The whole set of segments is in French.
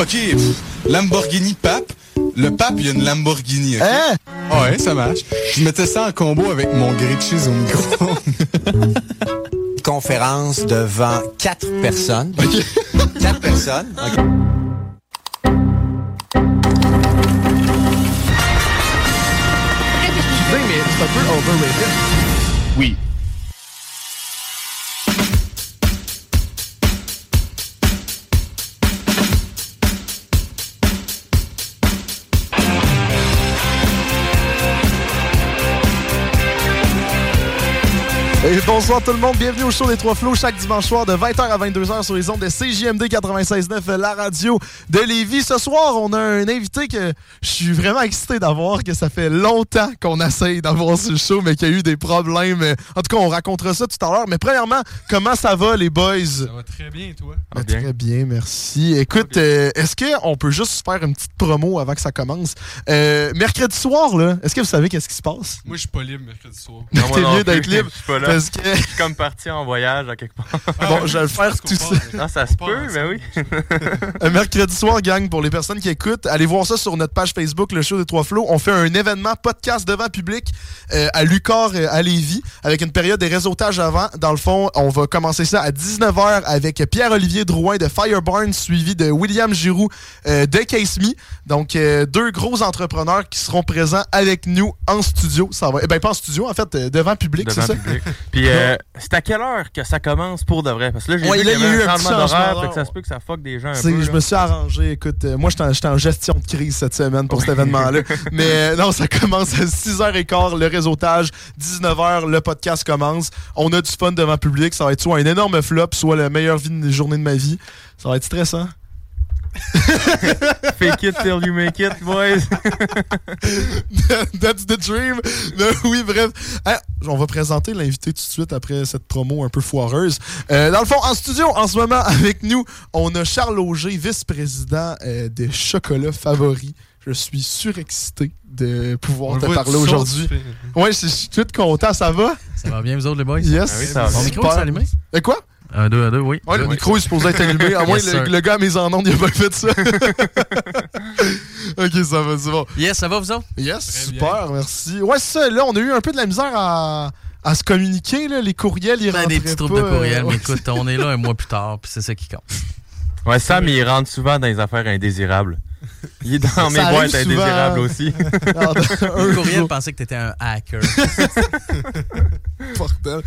Ok, Lamborghini Pape. Le pape, il y a une Lamborghini. Hein? Ouais, ça marche. Je mettais ça en combo avec mon grilled cheese au micro. conférence devant quatre personnes. Quatre personnes. Oui. Et bonsoir tout le monde, bienvenue au show des Trois Flots chaque dimanche soir de 20h à 22h sur les ondes de CJMD 96.9, la radio de Lévis. Ce soir, on a un invité que je suis vraiment excité d'avoir, que ça fait longtemps qu'on essaye d'avoir sur le show, mais qu'il y a eu des problèmes. En tout cas, on racontera ça tout à l'heure. Mais premièrement, comment ça va les boys? Ça va très bien, toi? Ben, Très bien, merci. Écoute, euh, est-ce qu'on peut juste faire une petite promo avant que ça commence? Euh, mercredi soir, là, est-ce que vous savez qu'est-ce qui se passe? Moi, je suis pas libre mercredi soir. T'es mieux d'être libre. Je suis pas là. Parce que, Je suis comme parti en voyage à quelque part. bon, je vais le faire tout ça. Ah, ça se peut, mais oui. Un mercredi soir, gang, pour les personnes qui écoutent, allez voir ça sur notre page Facebook, le show des Trois Flots. On fait un événement podcast devant public euh, à Lucar, euh, à Lévis, avec une période de réseautage avant. Dans le fond, on va commencer ça à 19h avec Pierre-Olivier Drouin de Firebarn, suivi de William Giroux euh, de Case Me. Donc, euh, deux gros entrepreneurs qui seront présents avec nous en studio. Ça va, eh ben, pas en studio, en fait, euh, devant public, c'est ça? Puis, euh, c'est à quelle heure que ça commence pour de vrai? Parce que là, j'ai Ouais, vu là, qu'il y il y a avait eu un changement d'horaire, changement. fait que ça se peut que ça fuck des gens un peu. je me suis arrangé. Écoute, euh, moi, j'étais en- en gestion de crise cette semaine pour cet événement-là. Mais euh, non, ça commence à 6h15, le réseautage. 19h, le podcast commence. On a du fun devant le public. Ça va être soit un énorme flop, soit la meilleure vie journée de ma vie. Ça va être stressant. Fake it till you make it, boys. That's the dream. Mais oui, bref. Ah, on va présenter l'invité tout de suite après cette promo un peu foireuse. Euh, dans le fond, en studio, en ce moment, avec nous, on a Charles Auger, vice-président euh, des chocolats favoris. Je suis surexcité de pouvoir On te parler aujourd'hui. Ouais, je suis tout content. Ça va? Ça va bien, vous autres, les boys? Yes. Ah oui, ça va. Mon micro est allumé? Et quoi? Un, deux, un, deux, oui. Ouais, le micro est supposé être allumé. À moins Yes, le, gars à mes en ondes, il a pas fait ça. ok, ça va, c'est bon. Yes, ça va, vous autres? Yes, Très super, merci. Ouais, c'est ça. Là, on a eu un peu de la misère à, à se communiquer. Là. Les courriels, ils Ben, rentraient des petits troupes pas, de courriel, euh, mais écoute, on est là un mois plus tard, puis c'est ça qui compte. Ouais, Sam, il rentre souvent dans les affaires indésirables. Il est dans mes boîtes indésirables aussi. Un Le courriel pensait que t'étais un hacker.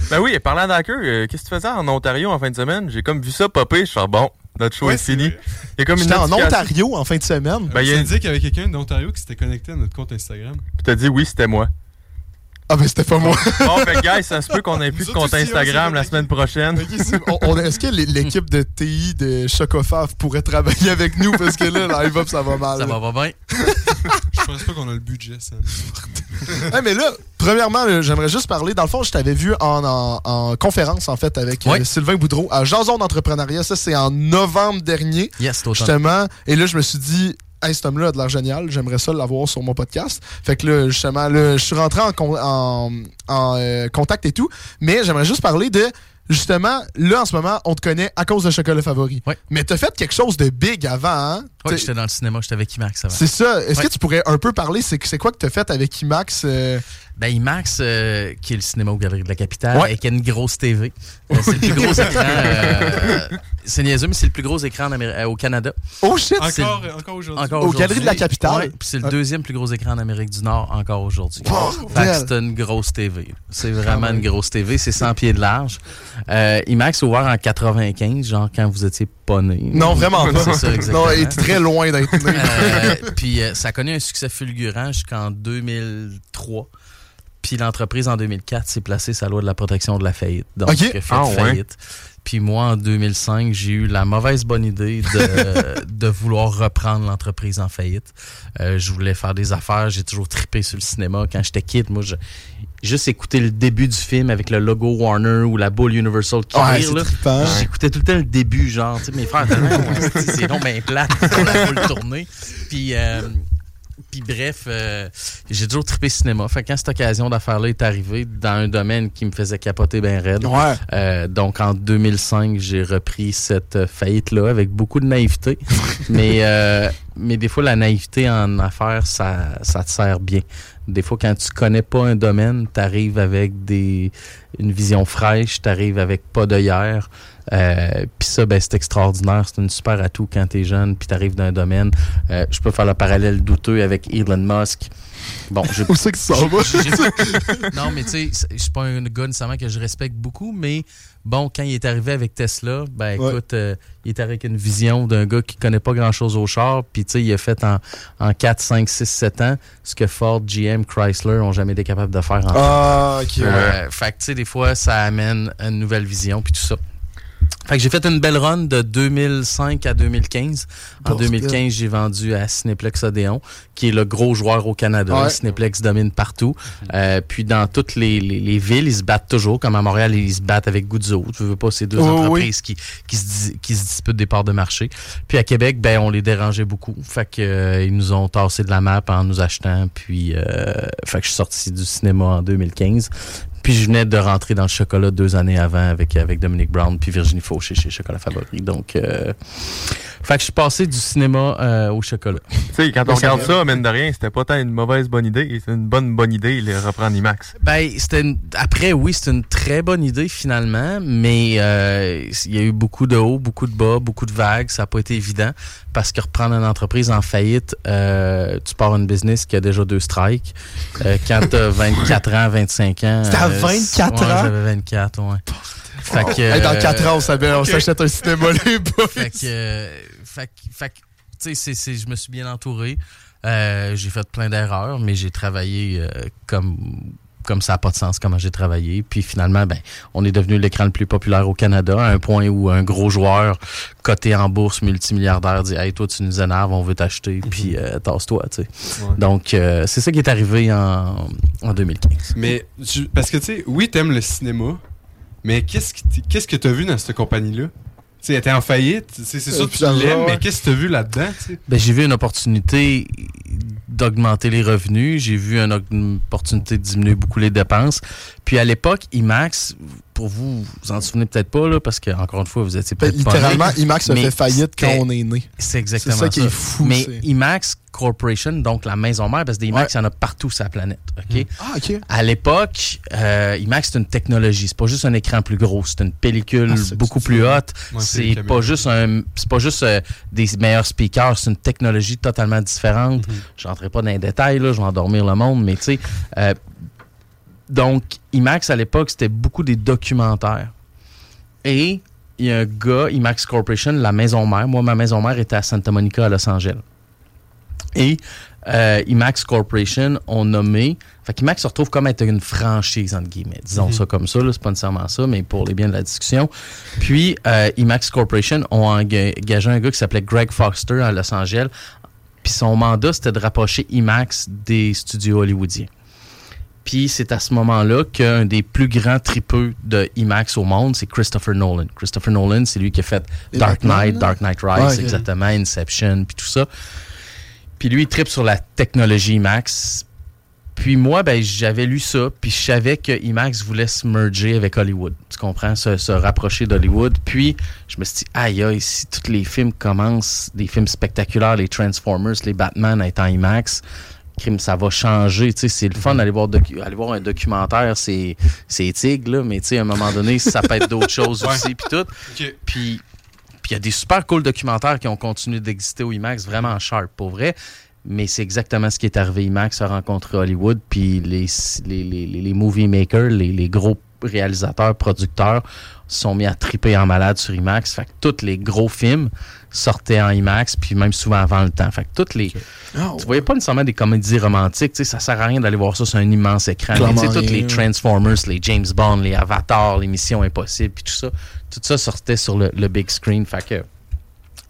ben oui, parlant d'hacker, euh, qu'est-ce que tu faisais en Ontario en fin de semaine? J'ai comme vu ça popper, je suis genre, bon, notre show Ouais, est fini. Il y a comme une J'étais en. Ontario en fin de semaine. Ben, il a dit qu'il y avait quelqu'un d'Ontario qui s'était connecté à notre compte Instagram. Puis t'as dit oui, c'était moi. Ah, ben c'était pas moi. Bon, fait que, guys, ça se peut qu'on ait plus de compte Instagram la semaine prochaine. Est-ce que l'é- l'équipe de TI de Chocofaf pourrait travailler avec nous? Parce que là, live up, ça va mal. ça va pas bien? Je pense pas qu'on a le budget, Sam. Ouais, mais là, premièrement, j'aimerais juste parler. Dans le fond, je t'avais vu en, en- en conférence, en fait, avec euh. Sylvain Boudreau à Jason d'entrepreneuriat. Ça, c'est en novembre dernier. Yes. Justement. Et là, je me suis dit, hey, cet homme-là a de l'air génial. J'aimerais ça l'avoir sur mon podcast. Fait que là, justement, là, je suis rentré en, con- en, en, euh, contact et tout. Mais j'aimerais juste parler de. Justement, là, en ce moment, on te connaît à cause de Chocolat Favori. Ouais. Mais t'as fait quelque chose de big avant, hein? T'es- j'étais dans le cinéma, j'étais avec IMAX avant. c'est ça. Est-ce que tu pourrais un peu parler? C'est c'est quoi que t'as fait avec IMAX? euh, Ben, IMAX, euh, qui est le cinéma aux Galeries de la Capitale, Ouais. et qui a une grosse TV. Euh, c'est le plus gros écran. euh, c'est niaiseux, mais c'est le plus gros écran en Amérique- euh, au Canada. Oh shit! C'est- Encore, encore aujourd'hui. Encore Aux. Galeries de la Capitale? Ouais, puis c'est le deuxième plus gros écran en Amérique du Nord encore aujourd'hui. Que c'est une grosse TV. C'est vraiment une grosse TV. C'est 100 pieds de large. Euh, IMAX ouvert en 95, genre quand vous étiez pas né. Non, vraiment pas. C'est ça, exactement. Non, il est très loin d'être né. Euh, puis euh, ça a connu un succès fulgurant jusqu'en 2003. Puis l'entreprise en 2004 s'est placée sa loi de la protection de la faillite. Donc, Ok. elle a fait Ah, ouais. faillite. Puis moi, en 2005, j'ai eu la mauvaise bonne idée de, de vouloir reprendre l'entreprise en faillite. Euh, je voulais faire des affaires. J'ai toujours trippé sur le cinéma. Quand j'étais kid, moi, je, juste écouter le début du film avec le logo Warner ou la boule Universal qui Ouais. J'écoutais tout le temps le début, genre, tu sais, mes frères, Ouais, c'est- donc bien plate, on boule tourner. Puis, euh, puis bref, euh, j'ai toujours trippé cinéma. Fait que quand cette occasion d'affaire-là est arrivée dans un domaine qui me faisait capoter bien raide, Ouais. euh, donc en 2005, j'ai repris cette faillite-là avec beaucoup de naïveté. mais, euh, mais des fois, la naïveté en affaires, ça, ça te sert bien. Des fois, quand tu connais pas un domaine, tu arrives avec des, une vision fraîche, tu arrives avec pas d'œillère. Euh, puis ça, ben, c'est extraordinaire. C'est une super atout quand tu es jeune, puis tu arrives d'un domaine. Euh, je peux faire le parallèle douteux avec Elon Musk. Bon, j'ai Où c'est que ça va? non, mais tu sais, je suis pas un gars nécessairement que je respecte beaucoup, mais bon, quand il est arrivé avec Tesla, ben Ouais. écoute, euh, il est arrivé avec une vision d'un gars qui connaît pas grand-chose au char, puis tu sais, il a fait en, en 4, 5, 6, 7 ans ce que Ford, GM, Chrysler ont jamais été capables de faire en Ah, ok, euh, fait que, tu sais, des fois, ça amène une nouvelle vision, puis tout ça. Fait que j'ai fait une belle run de 2005 à 2015. En Bordel. 2015, j'ai vendu à Cineplex Odéon, qui est le gros joueur au Canada. Ouais. Cineplex domine partout. Euh, puis dans toutes les, les- les villes, ils se battent toujours. Comme à Montréal, ils se battent avec Guzzo. Tu veux pas ces deux Oh, entreprises qui, qui, se, qui se disputent des parts de marché. Puis à Québec, ben on les dérangeait beaucoup. Fait que euh, ils nous ont tassé de la map en nous achetant. Puis euh, fait que je suis sorti du cinéma en 2015. Puis je venais de rentrer dans le chocolat deux années avant avec, avec Dominique Brown puis Virginie Fauché chez Chocolat Favori. Donc, euh, fait que je suis passé du cinéma euh, au chocolat. Tu sais, quand on regarde ça, mine de rien, c'était pas tant une mauvaise bonne idée. C'est une bonne bonne idée, le reprendre IMAX. Ben, c'était une- après, oui, c'est une très bonne idée finalement, mais euh, il y a eu beaucoup de hauts, beaucoup de bas, beaucoup de vagues. Ça n'a pas été évident parce que reprendre une entreprise en faillite, euh, tu pars une business qui a déjà deux strikes. Euh, quand tu as 24 ans, 25 ans. C'était à euh, 24 ouais, ans? J'avais 24, ouais. Fait que, Hey, dans euh, 4 ans, on s'achète un cinéma, les boys. fait que, euh, fait que- fait que, tu sais, c'est- c'est- je me suis bien entouré. Euh, j'ai fait plein d'erreurs, mais j'ai travaillé euh, comme comme ça n'a pas de sens comment j'ai travaillé. Puis finalement, ben, on est devenu l'écran le plus populaire au Canada, à un point où un gros joueur coté en bourse, multimilliardaire, dit Hey, toi, tu nous énerves, on veut t'acheter, puis euh, tasse-toi. tu sais. Ouais. Donc, euh, c'est ça qui est arrivé en, en 2015. Mais, tu- parce que, tu sais, oui, t'aimes le cinéma, mais qu'est-ce que t'as vu dans cette compagnie-là? Tu sais, elle était en faillite, tu sais, c'est sûr que tu l'aimes, ouais. mais qu'est-ce que t'as vu là-dedans, tu sais? Ben, j'ai vu une opportunité d'augmenter les revenus. J'ai vu une, une opportunité de diminuer beaucoup les dépenses. Puis à l'époque, IMAX, pour vous, vous en souvenez peut-être pas, là, parce que encore une fois, vous étiez peut-être pas littéralement, IMAX a mais fait faillite quand on est né. C'est exactement C'est ça qui est fou, Mais IMAX Corporation, donc la maison mère, parce que des IMAX, il y en a partout sur la planète. OK? Ah, ok. À l'époque, euh, IMAX, c'est une technologie. C'est pas juste un écran plus gros. C'est une pellicule Ah, c'est beaucoup plus ça. haute. Ouais, c'est pas juste un, c'est pas juste euh, des meilleurs speakers. C'est une technologie totalement différente. Mhm. Je rentrerai pas dans les détails, là. Je vais endormir le monde, mais tu sais. euh, donc, IMAX, à l'époque, c'était beaucoup des documentaires. Et il y a un gars, IMAX Corporation, la maison mère. Moi, ma maison mère était à Santa Monica, à Los Angeles. Et euh, IMAX Corporation ont nommé. Fait qu'IMAX se retrouve comme être une franchise, entre guillemets. Disons ça comme ça, c'est pas nécessairement ça, mais pour les biens de la discussion. Puis euh, IMAX Corporation ont enga- engagé un gars qui s'appelait Greg Foster à Los Angeles. Puis son mandat, c'était de rapprocher IMAX des studios hollywoodiens. Puis c'est à ce moment-là qu'un des plus grands tripeux de IMAX au monde, c'est Christopher Nolan. Christopher Nolan, c'est lui qui a fait Dark Knight? Dark Knight Rise, Ouais, exactement, Inception, puis tout ça. Puis lui, il tripe sur la technologie IMAX. Puis moi, ben, j'avais lu ça, puis je savais que IMAX voulait se merger avec Hollywood. Tu comprends? Se, se rapprocher d'Hollywood. Puis je me suis dit, aïe, aïe, si tous les films commencent, des films spectaculaires, les Transformers, les Batman étant IMAX, crime, ça va changer. Tu sais, c'est le fun d'aller voir, aller voir un documentaire, c'est c'est tigre, là, mais tu sais, à un moment donné, ça peut être d'autres choses aussi, puis tout. Puis il y a des super cool documentaires qui ont continué d'exister au IMAX, vraiment sharp, pour vrai. Mais c'est exactement ce qui est arrivé. IMAX a rencontré Hollywood, puis les, les, les, les- movie makers, les, les gros réalisateurs, producteurs, se sont mis à triper en malade sur IMAX. Fait que tous les gros films sortaient en IMAX, puis même souvent avant le temps. Fait que toutes les... Ah, Tu voyais pas nécessairement des comédies romantiques, tu sais, ça sert à rien d'aller voir ça sur un immense écran. Tu sais, toutes rien, les. Transformers, les James Bond, les Avatars, les Missions Impossibles, puis tout ça, tout ça sortait sur le, le big screen. Fait que,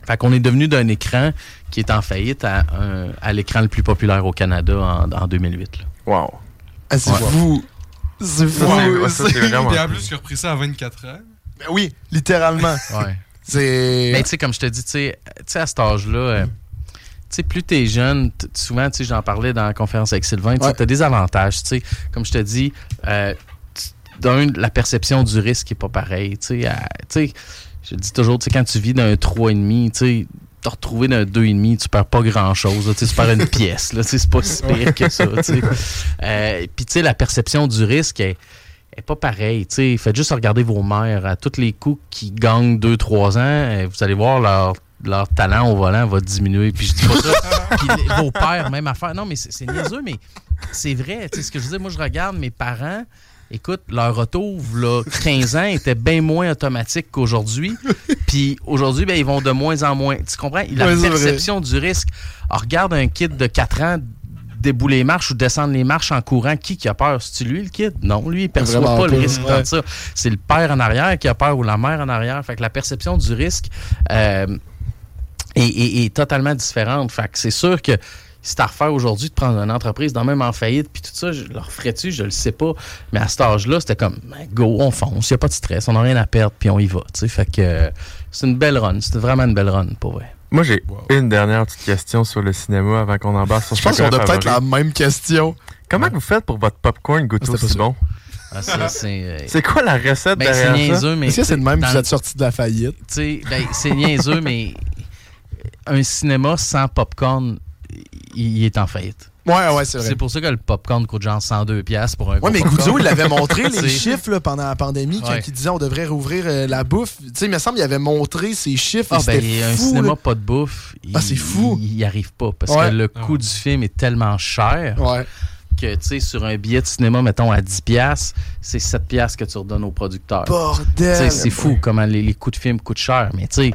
fait qu'on est devenu d'un écran qui est en faillite à, l'écran le plus populaire au Canada en, en 2008. là. Wow. Ah, c'est Ouais. fou. C'est fou. Ouais, ouais, ça, c'est c'est- vraiment Puis en plus, a repris ça à 24 ans. Ben oui, littéralement. Ouais. C'est. Mais tu sais, comme je te dis, tu sais, tu à cet âge-là, euh, tu sais, plus t'es jeune, t- souvent, tu j'en parlais dans la conférence avec Sylvain, tu Ouais. as des avantages, tu sais. Comme je te dis, euh, tu- d'un, la perception du risque est pas pareille, tu sais. à- Tu sais, je dis toujours, tu sais, quand tu vis d'un 3,5, tu sais, te retrouver d'un 2,5, tu perds pas grand-chose, tu tu perds une pièce, tu c'est pas si pire que ça, tu sais. Euh, Puis, tu sais, la perception du risque est est pas pareil. tu sais. Faites juste regarder vos mères. À tous les coups qui gagnent 2-3 ans, euh, vous allez voir leur, leur talent au volant va diminuer. Puis je dis pas ça. Puis vos pères, même affaire. Non, mais c'est niaiseux, mais c'est vrai. Tu sais, ce que je veux dire, moi, je regarde mes parents. Écoute, leur auto, là, 15 ans, était bien moins automatique qu'aujourd'hui. Puis aujourd'hui, ben, ils vont de moins en moins. Tu comprends? La vrai. perception du risque. Alors, regarde un kid de 4 ans débouler les marches ou descendre les marches en courant. Qui qui a peur? C'est-tu lui, le kid? Non, lui, il perçoit pas le risque ouais. que ça. C'est le père en arrière qui a peur ou la mère en arrière. Fait que la perception du risque euh, est, est- est totalement différente. Fait que c'est sûr que si t'as à refaire aujourd'hui de prendre une entreprise dans même en faillite puis tout ça, je le referais-tu? Je le sais pas. Mais à cet âge-là, c'était comme ben, go, on fonce, il a pas de stress, on n'a rien à perdre puis on y va. Fait que euh, c'est une belle run. C'était vraiment une belle run pour vrai. Moi, j'ai Wow. une dernière petite question sur le cinéma avant qu'on embarque sur Je pense qu'on a peut-être la même question. Comment vous faites pour votre popcorn goûter C'était pas aussi bon? Ah, ça, c'est. euh, C'est quoi la recette ben, c'est derrière ça? mais. Est-ce que c'est de même que vous le- êtes sorti de la faillite? tu sais, ben, c'est niaiseux, mais un cinéma sans popcorn, il il est en faillite. Ouais, ouais, c'est vrai. C'est pour ça que le popcorn coûte genre 102$ piastres pour un Ouais, mais. Goudzo, il avait montré les chiffres là, pendant la pandémie quand Ouais. il disait on devrait rouvrir euh, la bouffe. Tu sais, il me semble qu'il avait montré ses chiffres Ah, et ben, un cinéma là. pas de bouffe, il, Ah, c'est fou. il n'y arrive pas parce Ouais. que le Ah coût ouais. du film est tellement cher Ouais. que, tu sais, sur un billet de cinéma, mettons, à 10$, piastres, c'est 7$ piastres que tu redonnes au producteur. Tu sais, Bordel. c'est fou comment les, les coûts de film coûtent cher, mais tu sais,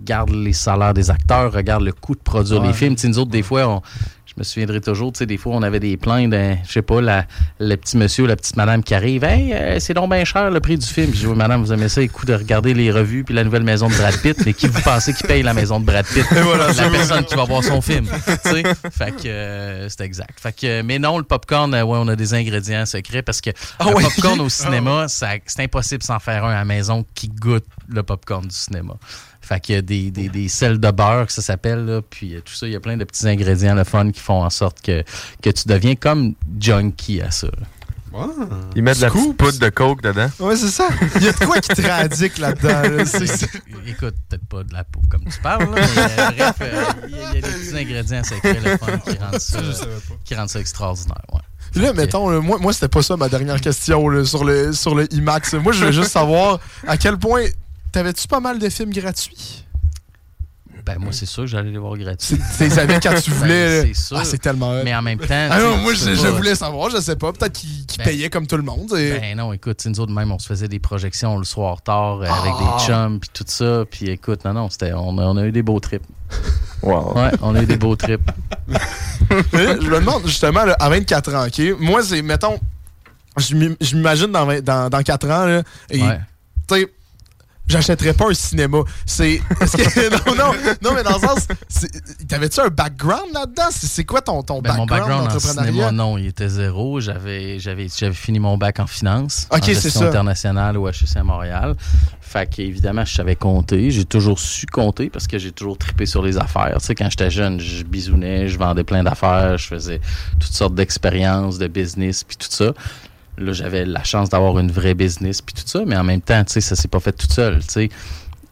regarde les salaires des acteurs, regarde le coût de produire Ouais. les films. Tu sais, nous autres, des fois, on- je me souviendrai toujours, tu sais, des fois, on avait des plaintes, d'un- je sais pas, la, le petit monsieur ou la petite madame qui arrive, hey, euh, c'est donc bien cher le prix du film. Je dis, oui, madame, vous aimez ça, écoute, de regarder les revues puis la nouvelle maison de Brad Pitt, mais qui vous pensez qui paye la maison de Brad Pitt? la personne qui va voir son film. tu sais. Fait que euh, c'est exact. Fait que, mais non, le popcorn, euh, ouais, on a des ingrédients secrets parce que Ah le ouais? popcorn au cinéma, ça- c'est impossible s'en faire un à la maison qui goûte le popcorn du cinéma. Fait qu'il y a des, des, des sels de beurre, que ça s'appelle, là, puis euh, tout ça, il y a plein de petits ingrédients, le fun, qui font en sorte que, que tu deviens comme junkie à ça. Ouais. Ils mettent de la petite poudre de coke dedans. Ouais, c'est ça. Il y a de quoi qui te radique là-dedans. là. C'est- c'est- Écoute, peut-être pas de la peau comme tu parles, là, mais euh, bref, euh, il y, a- il y a des petits ingrédients secrets, le fun, qui rendent ça, qui rendent ça extraordinaire. Ouais. Là, mettons, là, moi, moi c'était pas ça ma dernière question là, sur, le, sur le IMAX. Moi, je veux juste savoir à quel point. T'avais-tu pas mal de films gratuits? Ben, moi, c'est sûr que j'allais les voir gratuits. Tu les avais quand tu Ben, voulais. c'est sûr. Ah, c'est tellement. Mais en même temps. Ah non, moi, je, voulais savoir, je sais pas. Peut-être qu'ils Ben, payaient comme tout le monde. et- Ben non, écoute, nous autres, même, on se faisait des projections le soir tard euh, avec Ah. des chums, puis tout ça. Puis écoute, non, non, c'était, on, a, on a eu des beaux trips. Wow. Ouais, on a eu des beaux trips. Je me demande justement, là, à 24 ans, OK? Moi, c'est, mettons, je m'im- je m'imagine dans, 20 dans, dans 4 ans, là, et, Ouais. tu sais, j'achèterais pas un cinéma. C'est. que- non, non, non, mais dans le sens, t'avais-tu un background là-dedans? C'est quoi ton, ton Ben, mon background, background en cinéma, non, il était zéro. J'avais, fini mon bac en finance, Ok, c'est ça. internationale au HEC à Montréal. Fait qu'évidemment, je savais compter. J'ai toujours su compter parce que j'ai toujours trippé sur les affaires. Tu sais, quand j'étais jeune, je bisounais, je vendais plein d'affaires, je faisais toutes sortes d'expériences, de business, puis tout ça. Là, j'avais la chance d'avoir une vraie business, puis tout ça, mais en même temps, tu sais, ça s'est pas fait tout seul, tu sais.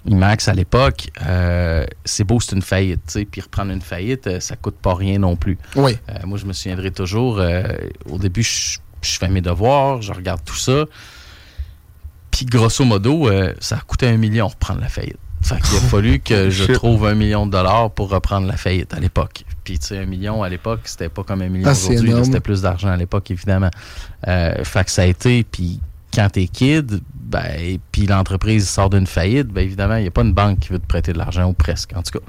IMAX, à l'époque, euh, c'est beau, c'est une faillite. tu sais, Puis reprendre une faillite, euh, ça coûte pas rien non plus. Oui. Euh, moi, je me souviendrai toujours, euh, au début, je, je fais mes devoirs, je regarde tout ça. Puis grosso modo, ça a coûté un million reprendre la faillite. Fait qu'il a fallu que je trouve un million de dollars pour reprendre la faillite à l'époque. Puis, tu sais, un million à l'époque, c'était pas comme un million Ah, aujourd'hui. C'était plus d'argent à l'époque, évidemment. Euh, fait que ça a été, puis quand t'es kid, ben, et puis l'entreprise sort d'une faillite, ben évidemment, il n'y a pas une banque qui veut te prêter de l'argent, ou presque, en tout cas.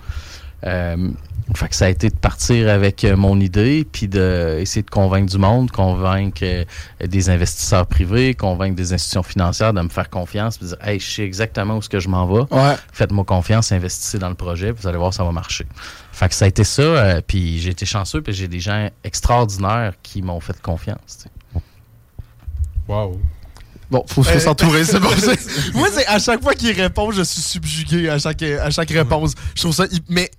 Euh, fait que ça a été de partir avec euh, mon idée, puis d'essayer de convaincre du monde, convaincre euh, des investisseurs privés, convaincre des institutions financières de me faire confiance, puis de dire, hey, je sais exactement où est-ce que je m'en vais. Ouais. Faites-moi confiance, investissez dans le projet, puis vous allez voir, ça va marcher. Fait que ça a été ça, euh, puis j'ai été chanceux, puis j'ai des gens extraordinaires qui m'ont fait confiance. Wow. Bon, faut, faut s'entourer, c'est bon. c'est- Moi, c'est à chaque fois qu'il répond, je suis subjugué à chaque, à chaque réponse. Je trouve ça. Mais.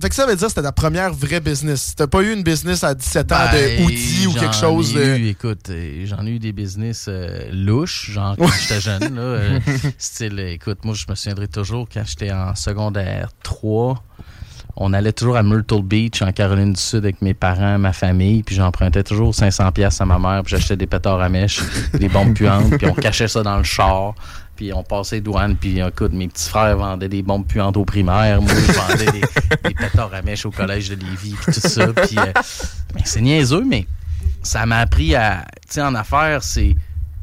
Fait que ça veut dire que c'était ta première vraie business. T'as pas eu une business à 17 ans Ben, de outils ou quelque j'en chose ai de. eu, écoute, euh, j'en ai eu des business euh, louches, genre quand j'étais jeune. Là, euh, style, écoute, moi, je me souviendrai toujours quand j'étais en secondaire 3. On allait toujours à Myrtle Beach, en Caroline du Sud, avec mes parents, ma famille, puis j'empruntais toujours 500 pièces à ma mère, puis j'achetais des pétards à mèche, des bombes puantes, puis on cachait ça dans le char, puis on passait les douanes, puis écoute, mes petits frères vendaient des bombes puantes au primaire, moi, je vendais des, des pétards à mèche au collège de Lévis, puis tout ça, puis euh, ben, c'est niaiseux, mais ça m'a appris à, tu sais, en affaires, c'est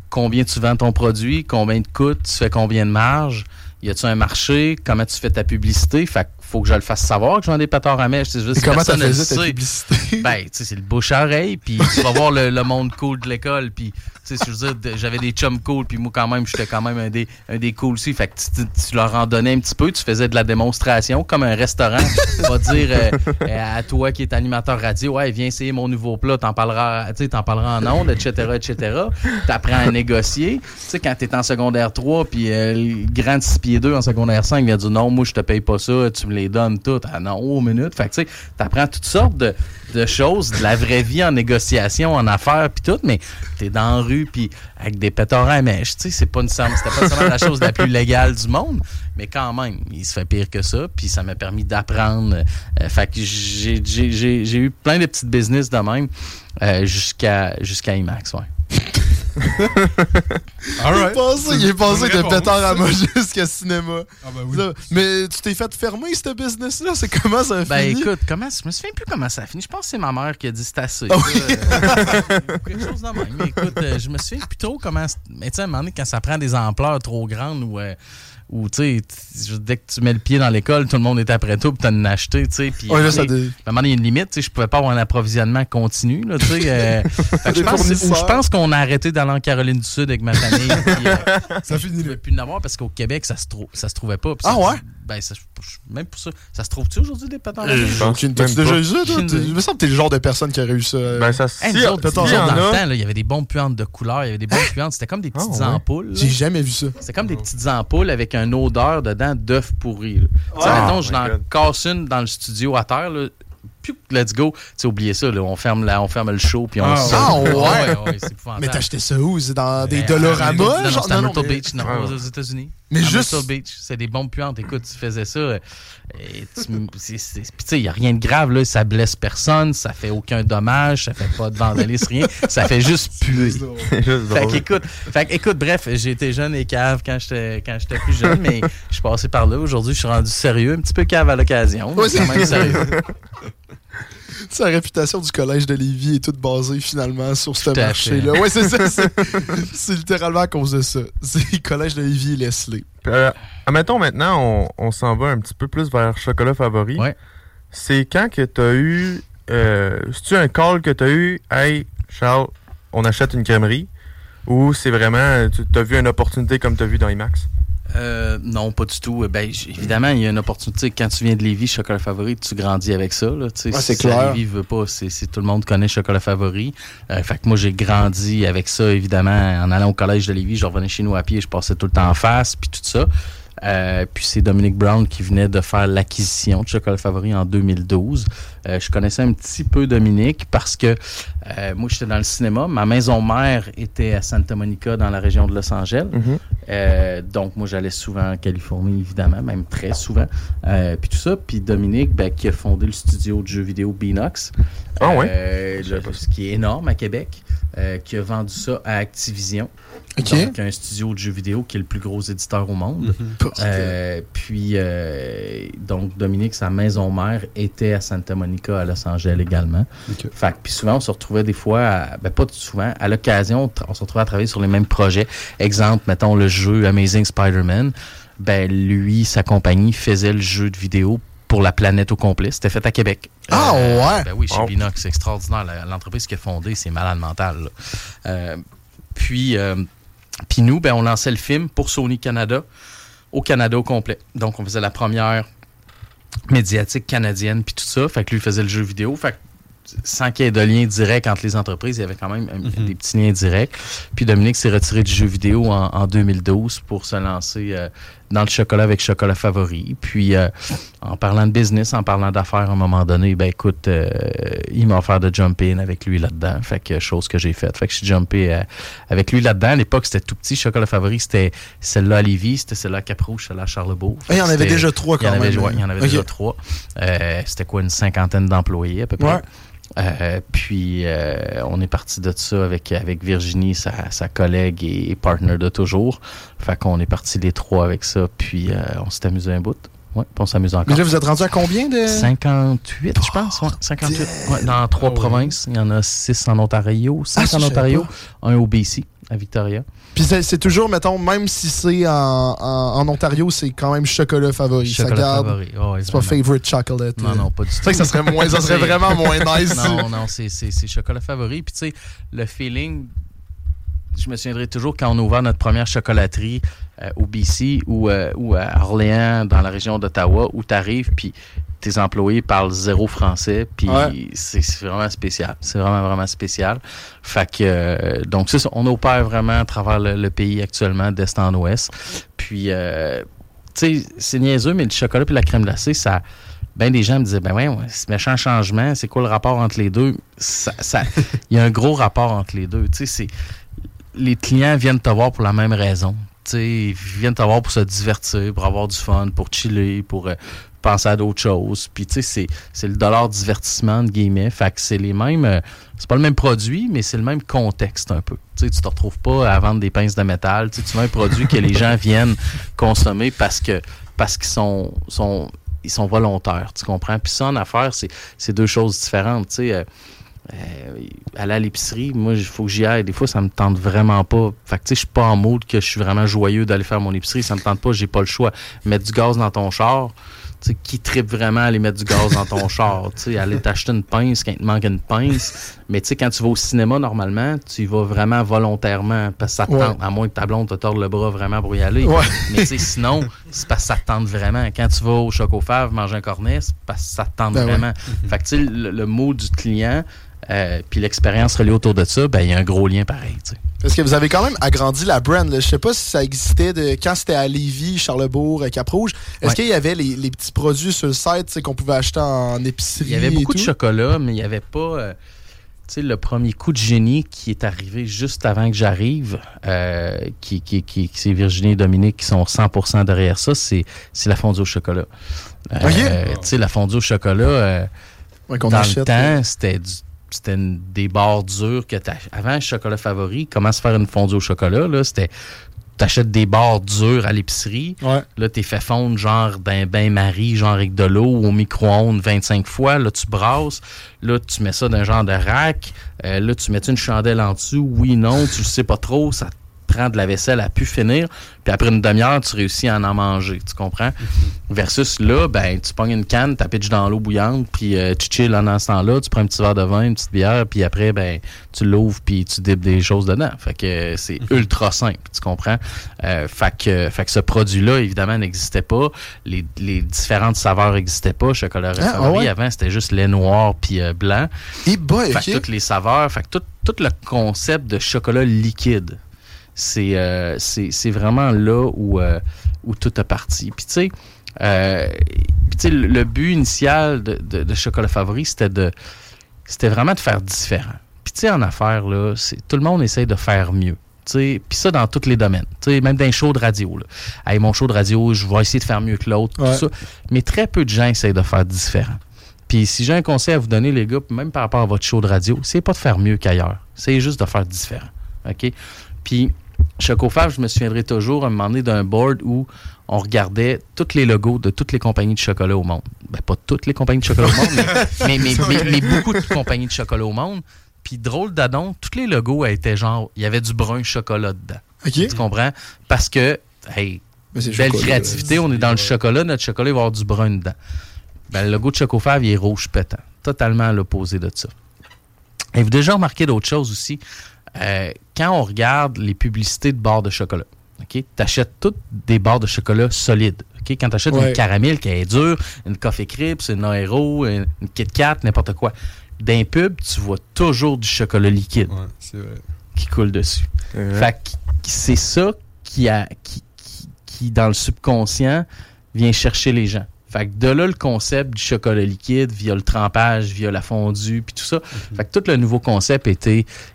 combien tu vends ton produit, combien te coûte, tu fais combien de marge, y a-tu un marché, comment tu fais ta publicité, fait que faut que je le fasse savoir que je vends des pétards à mèche, juste Comment t'as fait sait. publicité? Ben, tu sais, c'est le bouche à oreille, puis tu vas voir le, le monde cool de l'école, puis, tu sais, je veux dire, j'avais des chums cool, puis moi, quand même, j'étais quand même un des, un des cool aussi. Fait que tu, tu- tu leur en donnais un petit peu, tu faisais de la démonstration, comme un restaurant va dire euh, euh, à toi qui est animateur radio, ouais, viens essayer mon nouveau plat, t'en parleras, tu sais, t'en parleras en ondes, etc., etc. T'apprends à négocier. Tu sais, quand t'es en secondaire 3, puis euh, le grand de 6 pieds 2 en secondaire 5 vient dire non, moi, je te paye pas ça, tu me les donnes toutes. Ah non, aux minutes. Fait que, tu sais, t'apprends toutes sortes de, de choses, de la vraie vie en négociation, en affaires, puis tout, mais t'es dans la rue, puis avec des pétards à mèche, tu sais, c'est pas nécessairement, c'était pas nécessairement la chose la plus légale du monde, mais quand même, il se fait pire que ça, puis ça m'a permis d'apprendre. Euh, fait que j'ai eu plein de petites business de même euh, jusqu'à, jusqu'à IMAX, ouais. All Il est right. passé, il est passé de pétard à moche jusqu'à cinéma. Ah ben oui. Ça, Mais tu t'es fait fermer, ce business-là? C'est comment ça a Ben fini? écoute, comment, je me souviens plus comment ça a fini. Je pense que c'est ma mère qui a dit c'est assez. Ah oui. Euh, quelque chose de même. Mais écoute, euh, je me souviens plus trop comment. Mais tu sais, à un moment donné, quand ça prend des ampleurs trop grandes ou. euh, ou tu sais, dès que tu mets le pied dans l'école, tout le monde est après toi, puis t'as en acheté, tu sais. Puis Ouais, là, ça à un moment il y a une limite, tu sais, je pouvais pas avoir un approvisionnement continu, là, tu sais. euh, fait que Des je pense, qu'on a arrêté d'aller en Caroline du Sud avec ma famille. puis, euh, Ça finit là. plus en avoir parce qu'au Québec, ça se, ça se trouvait pas. puis Ah ouais? Ben, ça, même pour ça. Ça se trouve-tu aujourd'hui des patins? Euh, Je pense aucune- même T'as-tu déjà pas. eu ça, toi? Il me semble que t'es le genre de personne qui ça. Ben, ça, Hey, si, autres, dans a. le temps, là, il y avait des bombes puantes de couleur, il y avait des bombes puantes. C'était comme des petites Ah, ouais. ampoules. J'ai jamais vu ça. C'était comme des petites ampoules avec une odeur dedans d'œufs pourris. là. Tu sais, Ah, je n'en casse une dans le studio à terre. Là. Let's go. Tu sais, oubliez ça, là, on, ferme la, on ferme le show puis on Ah, ouais. Ah, ouais. ouais, c'est épouvantable. Mais t'as acheté ça où? C'est dans des Ben, Dolorama? Non, non, mais- Beach, Ah. aux États-Unis. Mais À juste- Beach, c'est des bombes puantes. Écoute, tu faisais ça. euh, Puis tu sais, il n'y a rien de grave, là. Ça blesse personne, ça fait aucun dommage, ça fait pas de vandalisme, rien. Ça fait juste puer. Juste Fait qu'écoute, fait qu'écoute, bref, j'ai été jeune et cave quand j'étais quand j'étais plus jeune, mais je suis passé par là. Aujourd'hui, je suis rendu sérieux, un petit peu cave à l'occasion, quand c'est- même sérieux. Sa réputation du collège de Lévis est toute basée finalement sur ce marché-là. Ouais, c'est ça. C'est littéralement à cause de ça. C'est le collège de Lévis et Leslie. Euh, admettons maintenant, on, on s'en va un petit peu plus vers chocolat favori. Ouais. C'est quand que t'as eu. Euh, C'est-tu un call que t'as eu Hey, Charles, on achète une crèmerie Ou c'est vraiment. Tu as vu une opportunité comme t'as vu dans IMAX? Euh, non, pas du tout. Ben, évidemment, il y a une opportunité. Quand tu viens de Lévis, Chocolat Favori, tu grandis avec ça. Là. Ouais, c'est Si clair. Lévis veut pas, c'est, c'est- tout le monde connaît Chocolat Favori. Euh, fait que moi, j'ai grandi avec ça, évidemment. En allant au collège de Lévis, je revenais chez nous à pied, je passais tout le temps en face, puis tout ça. Euh, puis c'est Dominique Brown qui venait de faire l'acquisition de Chocolat Favori en 2012. Euh, je connaissais un petit peu Dominique parce que euh, moi, j'étais dans le cinéma. Ma maison mère était à Santa Monica, dans la région de Los Angeles. Euh, donc, moi, j'allais souvent en Californie, évidemment, même très souvent. Puis tout ça. Puis Dominique, ben, qui a fondé le studio de jeux vidéo Beanox. Ah ouais? Le- ce qui est énorme à Québec. qui a vendu ça à Activision. OK. Donc, un studio de jeux vidéo qui est le plus gros éditeur au monde. Euh, puis, euh, donc, Dominique, sa maison mère était à Santa Monica, à Los Angeles également. Ok. Fait que, puis souvent, on se retrouvait des fois, à- ben pas souvent, à l'occasion, on se retrouvait à travailler sur les mêmes projets. Exemple, mettons le jeu Amazing Spider-Man. Ben, lui, sa compagnie faisait le jeu de vidéo pour la planète au complet. C'était fait à Québec. Ah, ouais? Ben oui, chez Oh. Binox, c'est extraordinaire. L'entreprise qui a fondé, c'est malade mental. là. Euh, puis, euh, puis nous, ben, on lançait le film pour Sony Canada, au Canada au complet. Donc, on faisait la première médiatique canadienne, puis tout ça. Fait que lui faisait le jeu vidéo. Fait que sans qu'il y ait de lien direct entre les entreprises, il y avait quand même un- des petits liens directs. Puis Dominique s'est retiré du jeu vidéo en, en 2012 pour se lancer euh, dans le chocolat avec Chocolat Favori. Puis euh, en parlant de business, en parlant d'affaires, à un moment donné, ben écoute, euh, il m'a offert de jump in avec lui là-dedans. Fait que chose que j'ai faite. Fait que je suis jumpé euh, avec lui là-dedans. À l'époque, c'était tout petit. Chocolat Favori, c'était celle-là à Lévis, c'était celle-là à Cap-Rouge, celle-là à Charlebourg. Ah, il y en avait déjà trois il y en quand avait, même. ouais, il y en avait déjà trois. Euh, C'était quoi, une cinquantaine d'employés à peu près? Ouais. Euh, puis euh, on est parti de ça avec, avec Virginie, sa, sa collègue et, partner de toujours. Fait qu'on est parti les trois avec ça, puis euh, on s'est amusé un bout. Ouais, puis on s'amuse Mais encore. là, vous êtes rendu à combien de. 58, je pense. Ouais, 58. Ouais, dans trois provinces. Il y en a six en Ontario, cinq Ah, ça, en Ontario, un au BC, à Victoria. Puis c'est toujours, mettons, même si c'est en, en, en Ontario, c'est quand même chocolat favori. ça Chocolat garde. favori. Oh, C'est pas favorite chocolate. Non, euh. non, pas du tout. C'est que ça serait, moins, ça serait vraiment moins nice. Non, non, c'est, chocolat favori. Puis tu sais, le feeling, je me souviendrai toujours quand on a ouvert notre première chocolaterie euh, au BC ou, euh, ou à Orléans, dans la région d'Ottawa, où tu arrives, puis tes employés parlent zéro français, puis Ouais. c'est, c'est vraiment spécial. C'est vraiment, vraiment spécial. Fait que, euh, donc c'est ça, on opère vraiment à travers le, le pays actuellement, d'est en ouest. Puis, euh, tu sais, c'est niaiseux, mais le chocolat puis la crème glacée, ça ben des gens me disaient ben ouais, ouais ce méchant changement c'est quoi le rapport entre les deux? Ça ça- il y a un gros rapport entre les deux tu sais c'est les clients viennent te voir pour la même raison tu sais ils viennent te voir pour se divertir pour avoir du fun pour chiller pour euh, penser à d'autres choses puis tu sais c'est le dollar divertissement de guillemets fait que c'est les mêmes euh, c'est pas le même produit mais c'est le même contexte un peu tu sais tu te retrouves pas à vendre des pinces de métal tu sais tu veux un produit que les gens viennent consommer parce que parce qu'ils sont sont ils sont volontaires, tu comprends? Puis ça, en affaires, c'est, deux choses différentes, tu sais. euh, euh, aller à l'épicerie, moi, il faut que j'y aille. Des fois, ça me tente vraiment pas. Fait que, tu sais, je suis pas en mode que je suis vraiment joyeux d'aller faire mon épicerie. Ça me tente pas, j'ai pas le choix. Mettre du gaz dans ton char, qui tripe vraiment à aller mettre du gaz dans ton char? Tu sais, aller t'acheter une pince quand il te manque une pince. Mais tu sais, quand tu vas au cinéma, normalement, tu y vas vraiment volontairement parce que ça te Ouais. tente. À moins que ta blonde te torde le bras vraiment pour y aller. Ouais. Mais tu sais, sinon, c'est parce que ça te tente vraiment. Quand tu vas au Chocofave manger un cornet, c'est parce que ça te tente Ben ouais. vraiment. Fait que le, le mot du client, euh, puis l'expérience reliée autour de ça, ben il y a un gros lien pareil. tu sais. Parce que vous avez quand même agrandi la brand. là. Je sais pas si ça existait de quand c'était à Lévis, Charlebourg, euh, Cap-Rouge. Est-ce Ouais. qu'il y avait les, les petits produits sur le site qu'on pouvait acheter en épicerie? Il y avait beaucoup de chocolat, mais il n'y avait pas. euh, le premier coup de génie qui est arrivé juste avant que j'arrive, euh, qui, qui, qui, qui- c'est Virginie et Dominique qui sont 100% derrière ça, c'est, la fondue au chocolat. Euh, Ok. Tu sais, la fondue au chocolat, euh, Ouais, qu'on dans achète, le temps, c'était du- c'était des barres dures que. Avant, le chocolat favori, comment se faire une fondue au chocolat, là, c'était. T'achètes des barres dures à l'épicerie. Ouais. Là, t'es fait fondre genre d'un bain-marie, genre avec de l'eau au micro-ondes 25 fois. Là, tu brasses. Là, tu mets ça dans un genre de rack. Euh, là, tu mets une chandelle en dessous? Oui, non, tu le sais pas trop. Ça de la vaisselle à pu finir. Puis après une demi-heure, tu réussis à en manger. Tu comprends? Versus là, ben, tu pognes une canne, tu pitches dans l'eau bouillante, puis euh, tu chill en ce temps-là, tu prends un petit verre de vin, une petite bière, puis après, ben, tu l'ouvres, puis tu dips des choses dedans. Fait que c'est ultra simple, tu comprends? Euh, fait, que, fait que ce produit-là, évidemment, n'existait pas. Les, les différentes saveurs n'existaient pas. Chocolat Ah, ah ouais? avant, c'était juste lait noir puis euh, blanc. Et boy, Fait ok. que toutes les saveurs, fait que tout, tout le concept de chocolat liquide, c'est euh, c'est vraiment là où, euh, où tout a parti. Puis tu sais, euh, le, le but initial de, de, de Chocolat Favori, c'était de c'était vraiment de faire différent. Puis tu sais, en affaires, là, c'est- tout le monde essaye de faire mieux. Puis ça, dans tous les domaines. Même dans les shows de radio. Là. Hey, mon show de radio, je vais essayer de faire mieux que l'autre. Ouais. tout ça. Mais très peu de gens essayent de faire différent. Puis si j'ai un conseil à vous donner, les gars, même par rapport à votre show de radio, c'est pas de faire mieux qu'ailleurs. C'est juste de faire différent. OK? Puis, Chocofab, je me souviendrai toujours à un moment donné d'un board où on regardait tous les logos de toutes les compagnies de chocolat au monde. Ben, pas toutes les compagnies de chocolat au monde, mais, mais, mais- mais- mais beaucoup de compagnies de chocolat au monde. Puis, drôle d'adon, tous les logos étaient genre, il y avait du brun chocolat dedans. Tu comprends? Parce que, hey, c'est belle chocolat, créativité, on est dans le chocolat, notre chocolat il va avoir du brun dedans. Ben, le logo de Chocofave, il est rouge pétant. Totalement à l'opposé de ça. Et vous déjà remarqué d'autres choses aussi? Euh, quand on regarde les publicités de barres de chocolat, tu achètes toutes des barres de chocolat solides. ok? Quand tu achètes Ouais. une caramel qui est dure, une Coffee Crips, une Aero, une, une Kit Kat, n'importe quoi, d'un pub, tu vois toujours du chocolat liquide Ouais, c'est vrai. qui coule dessus. Fait c'est ça qui, a, qui, qui, qui, dans le subconscient, vient chercher les gens. Fait que de là, le concept du chocolat liquide, via le trempage, via la fondue, puis tout ça. Fait que tout le nouveau concept a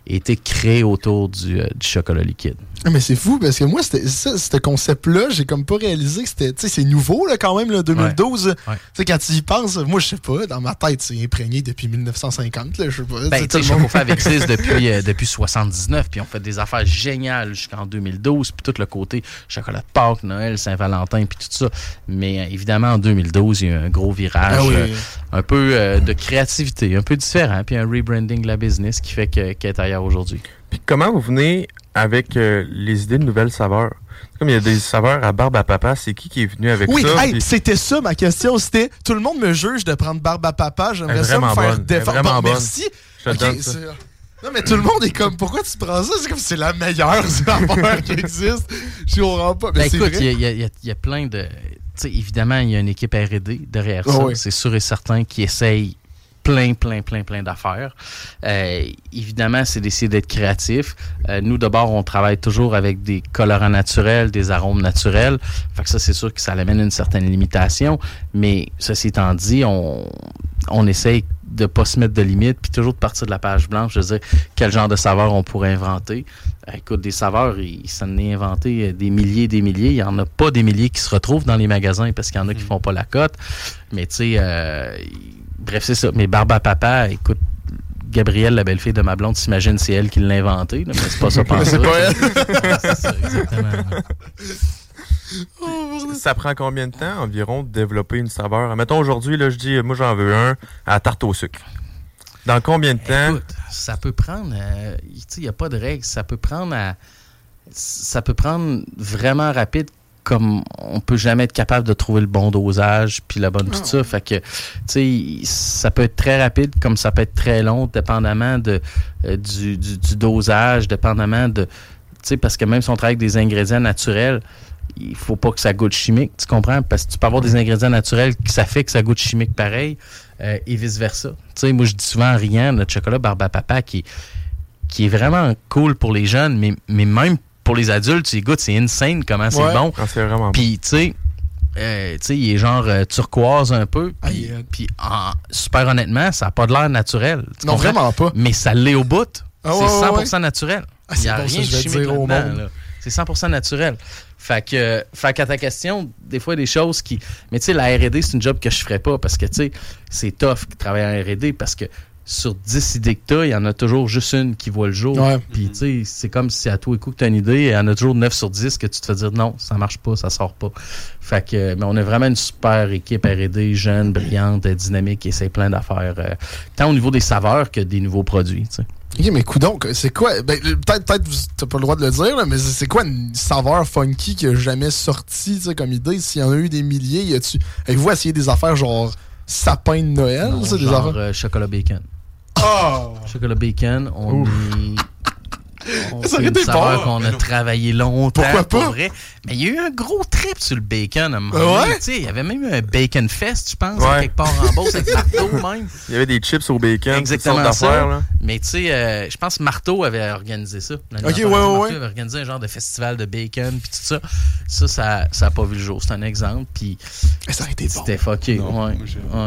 été créé autour du, euh, du chocolat liquide. Ah, Mais c'est fou parce que moi, c'était ça, ce concept-là, j'ai comme pas réalisé que c'était. Tu sais, c'est nouveau là, quand même, là, 2012. Ouais. Tu sais, quand tu y penses, moi, je sais pas, dans ma tête, c'est imprégné depuis 1950. Là, je sais pas. Ben, tu sais, tout le monde- Chocofave existe depuis, euh, depuis 79, puis on fait des affaires géniales jusqu'en 2012, puis tout le côté chocolat de Pâques, Noël, Saint-Valentin, puis tout ça. Mais euh, évidemment, en 2012, il y a eu un gros virage, Ah oui. euh, un peu euh, de créativité, un peu différent, puis un rebranding de la business qui fait que- qu'elle est ailleurs aujourd'hui. Puis comment vous venez avec euh, les idées de nouvelles saveurs? Comme il y a des saveurs à barbe à papa, c'est qui qui est venu avec Oui, ça? hey, Puis- c'était ça ma question. C'était tout le monde me juge de prendre barbe à papa. J'aimerais ça me faire défendre. vraiment Bon, bonne. merci. Je te Ok, donne ça. c'est- Non, mais tout le monde est comme, pourquoi tu prends ça? C'est comme si c'est la meilleure saveur qui existe. Je comprends pas. Mais Ben, c'est écoute, vrai. il y, a- y y plein de. tu sais, évidemment, il y a une équipe RD derrière Ah ça. oui. C'est sûr et certain qui essaye plein, plein, plein, plein d'affaires. Euh, évidemment, c'est d'essayer d'être créatif. Euh, nous, d'abord, on travaille toujours avec des colorants naturels, des arômes naturels. Fait que ça, c'est sûr que ça amène une certaine limitation. Mais ceci étant dit, on, on essaye de pas se mettre de limites, puis toujours de partir de la page blanche, de dire quel genre de saveur on pourrait inventer. Euh, écoute, des saveurs, il s'en est inventé euh, des milliers et des milliers. Il n'y en a pas des milliers qui se retrouvent dans les magasins parce qu'il y en a qui font pas la cote. Mais tu sais, euh, bref, c'est ça. Mais Barbe à Papa, écoute, Gabrielle, la belle-fille de ma blonde, s'imagine c'est elle qui l'a inventé, mais c'est pas ça c'est pas elle. C'est ça, exactement. Ça prend combien de temps environ de développer une saveur? Mettons aujourd'hui, là, je dis, moi j'en veux un à tarte au sucre. Dans combien de temps? Écoute, ça peut prendre. euh, tu sais, il n'y a pas de règle. Ça peut prendre à- Ça peut prendre vraiment rapide comme on peut jamais être capable de trouver le bon dosage puis la bonne tout ça. Fait que, tu sais, ça peut être très rapide comme ça peut être très long, dépendamment de, euh, du, du- du dosage, dépendamment de. Tu sais, parce que même si on travaille avec des ingrédients naturels, il faut pas que ça goûte chimique, tu comprends? Parce que tu peux avoir des ingrédients naturels qui ça fait que ça goûte chimique pareil euh, et vice-versa. Tu sais, moi, je dis souvent en riant, notre chocolat barbe à papa qui, est- qui est vraiment cool pour les jeunes, mais, mais même pour les adultes, tu y goûtes, c'est insane comment c'est Ouais. bon. Ah, c'est vraiment bon. Puis, tu sais, euh, tu sais, il est genre euh, turquoise un peu. Puis, super honnêtement, ça n'a pas de l'air naturel. Tu Non, vraiment pas. Mais ça l'est au bout. Ah c'est ouais, ouais, 100% naturel. Ah, Il c'est n'y a bon, rien de chimique au monde. C'est 100% naturel. Fait que, fait qu'à ta question, des fois, il y a des choses qui. Mais tu sais, la RD, c'est une job que je ferais pas parce que, tu sais, c'est tough de travailler en RD parce que sur 10 idées que tu il y en a toujours juste une qui voit le jour. Ouais. Puis, tu sais, c'est comme si à toi et coup que tu as une idée, il y en a toujours 9 sur 10 que tu te fais dire non, ça marche pas, ça sort pas. Fait que, mais on a vraiment une super équipe R&D, jeune, brillante, dynamique, qui essaie plein d'affaires, euh, tant au niveau des saveurs que des nouveaux produits, tu sais. Ok, mais donc, c'est quoi? Ben, peut-être, peut-être, t'as pas le droit de le dire, là, mais c'est c'est quoi une saveur funky qui a jamais sorti, tu sais, comme idée? S'il y en a eu des milliers, y a-tu. Avez-vous essayé des affaires genre sapin de Noël? Non, ça, des genre affaires? euh, chocolat bacon. Oh! Chocolat bacon, on est... on- Ça aurait été bon. qu'on a travaillé longtemps. Pourquoi pour pas? vrai. Mais il y a eu un gros trip sur le bacon à un moment ouais? Il y avait même eu un bacon fest, je pense, Ouais. quelque part en Beauce avec Marteau même. Il y avait des chips au bacon, Exactement ça. là. Mais tu sais, euh, je pense que Marteau avait organisé ça. ouais, L'animateur ouais, Marteau ouais. avait organisé un genre de festival de bacon puis tout ça. Ça, ça ça a pas vu le jour. C'est un exemple. Puis Ça aurait été bon. c'était fucké. Ouais. Ouais.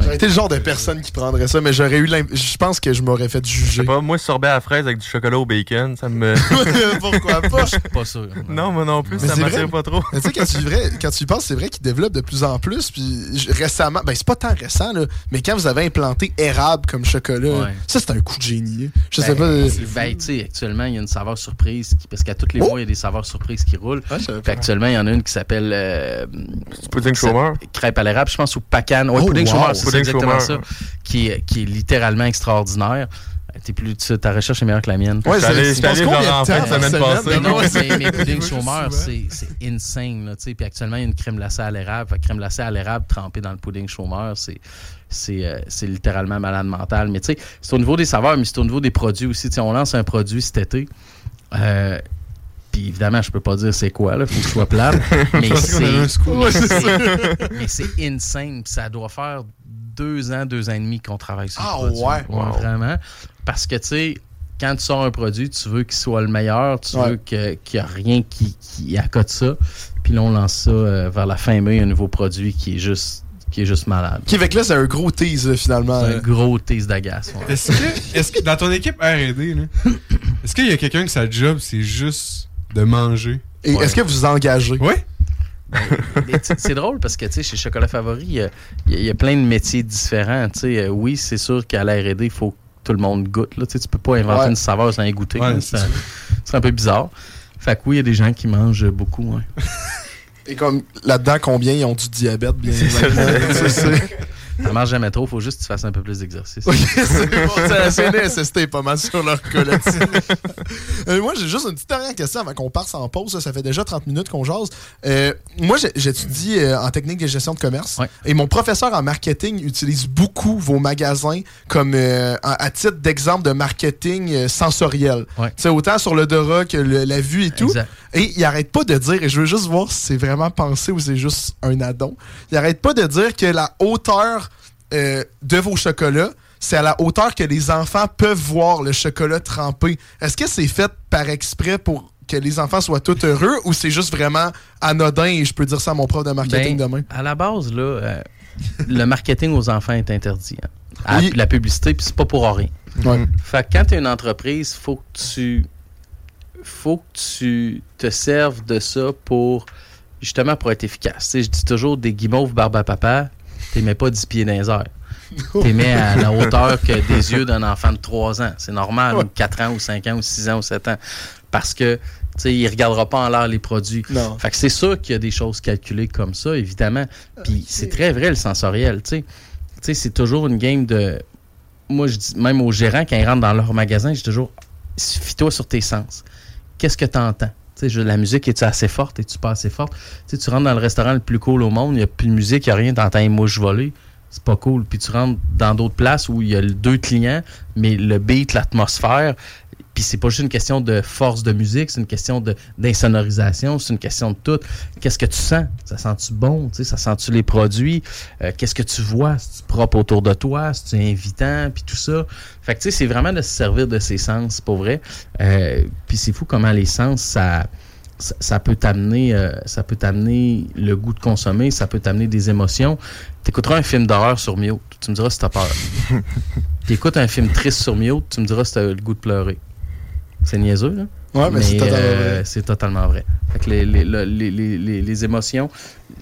J'aurais été le genre de personne qui prendrait ça, mais j'aurais eu Je pense que je m'aurais fait Je sais juger. pas, moi, sorbet à fraise avec du chocolat au bacon, ça me mais. Pourquoi pas? Je suis pas sûr. non, moi non plus, Mais ça m'attire pas trop. Mais tu sais, quand tu, vrai- quand tu y penses, c'est vrai qu'ils développent de plus en plus. Puis récemment, ben c'est pas tant récent, là, mais quand vous avez implanté érable comme chocolat, Ouais. ça c'est un coup de génie. Je sais Ben, pas. euh, Ben, tu sais, actuellement, il y a une saveur surprise. qui- parce qu'à tous les Oh! mois, il y a des saveurs surprises qui roulent. Puis pas. actuellement, il y en a une qui s'appelle euh, pudding chômeur? crêpe à l'érable, je pense, ou pacane. Ouais, Oh, pudding wow. chômeur, c'est exactement chômeur. ça. Qui est littéralement extraordinaire. T'es plus, ta recherche est meilleure que la mienne. Ouais, c'est- allé en fin de semaine passée. Mais non, mais, mais pudding chômeur, c'est c'est insane. Là, tu sais. puis actuellement, il y a une crème glacée à l'érable. Crème glacée à l'érable trempée dans le pudding chômeur, c'est c'est euh, c'est littéralement malade mental. Mais tu sais, c'est au niveau des saveurs, mais c'est au niveau des produits aussi. Tu sais, on lance un produit cet été. Euh, puis évidemment, je peux pas dire c'est quoi, là, faut que je sois plate. mais c'est insane. Puis ça doit faire deux ans, deux ans et demi qu'on travaille sur Ah, le produit. ouais? Wow. Vraiment. Parce que, tu sais, quand tu sors un produit, tu veux qu'il soit le meilleur, tu Ouais. veux que- qu'il n'y a rien qui, qui accote ça. Puis là, on lance ça euh, vers la fin mai, un nouveau produit qui est juste, qui est juste malade. Que là, c'est un gros tease, finalement. C'est un là. gros tease d'agace. ouais. Est-ce que, est-ce que dans ton équipe R&D, est-ce qu'il y a quelqu'un que sa job, c'est juste de manger? Et Ouais. est-ce que vous vous engagez? Mais t- c'est drôle parce que, tu sais, chez Chocolat Favori, il y a, y y plein de métiers différents. Tu sais, euh, oui, c'est sûr qu'à la R&D, il faut tout le monde goûte. Là. Tu sais, tu peux pas inventer Ouais. une saveur sans y goûter. Ouais, c'est Ça- sûr. c'est un peu bizarre. Fait que oui, il y a des gens qui mangent beaucoup. ouais. Et comme là-dedans, combien ils ont du diabète, bien ça. évidemment. Ça, marche jamais trop, faut juste que tu fasses un peu plus d'exercice. Ok, c'est bon. Est pas mal sur leur là-dessus. Euh, moi, j'ai juste une petite dernière question avant qu'on parte en pause. Ça, fait déjà 30 minutes qu'on jase. Euh, moi, j'étudie euh, en technique de gestion de commerce. Ouais. Et mon professeur en marketing utilise beaucoup vos magasins comme à, titre d'exemple de marketing sensoriel. Ouais. Tu sais, autant sur l'odorat que le- la vue et tout. Exact. Et il arrête pas de dire, et je veux juste voir si c'est vraiment pensé ou c'est juste un addon. Il arrête pas de dire que la hauteur euh, de vos chocolats, c'est à la hauteur que les enfants peuvent voir le chocolat trempé. Est-ce que c'est fait par exprès pour que les enfants soient tous heureux ou c'est juste vraiment anodin et je peux dire ça à mon prof de marketing Ben, demain? À la base, là, euh, le marketing aux enfants est interdit. hein. À- Oui. La publicité, puis c'est pas pour rien. Ouais. Fait que quand tu es une entreprise, faut que tu faut que tu te serves de ça pour justement pour être efficace. Je dis toujours des guimauves barbe à papa, tu mets pas 10 pieds dans les airs. Tu mets à la hauteur que des yeux d'un enfant de 3 ans. C'est normal, Ouais. ou 4 ans, ou 5 ans, ou 6 ans, ou 7 ans. Parce que, il regardera pas en l'air les produits. Non. Fait que c'est sûr qu'il y a des choses calculées comme ça, évidemment. Puis c'est très vrai, le sensoriel. Tu sais, c'est toujours une game de... Moi, je dis, même aux gérants, quand ils rentrent dans leur magasin, je dis toujours, fie-toi sur tes sens. Qu'est-ce que tu entends? La musique, est-tu assez forte? Es-tu pas assez forte? Tu rentres dans le restaurant le plus cool au monde, il n'y a plus de musique, il n'y a rien, t'entends les mouches voler. C'est pas cool. Puis tu rentres dans d'autres places où il y a deux clients, mais le beat, l'atmosphère, puis c'est pas juste une question de force de musique, c'est une question de d'insonorisation, c'est une question de tout. Qu'est-ce que tu sens? Ça sent-tu bon? Tu sais, ça sent-tu les produits? Euh, Qu'est-ce que tu vois? C'est-tu propre autour de toi? C'est-tu invitant? Puis tout ça. Fait que tu sais, c'est vraiment de se servir de ses sens, pour vrai. Euh, puis c'est fou comment les sens, ça... Ça, peut t'amener euh, ça peut t'amener le goût de consommer, ça peut t'amener des émotions. T'écouteras un film d'horreur sur Mute, tu me diras si t'as peur. T'écoutes un film triste sur Mute, tu me diras si t'as le goût de pleurer. C'est niaiseux, là. Ouais, mais, c'est totalement euh, vrai. c'est totalement vrai. Fait que les, les, le- les, les, émotions,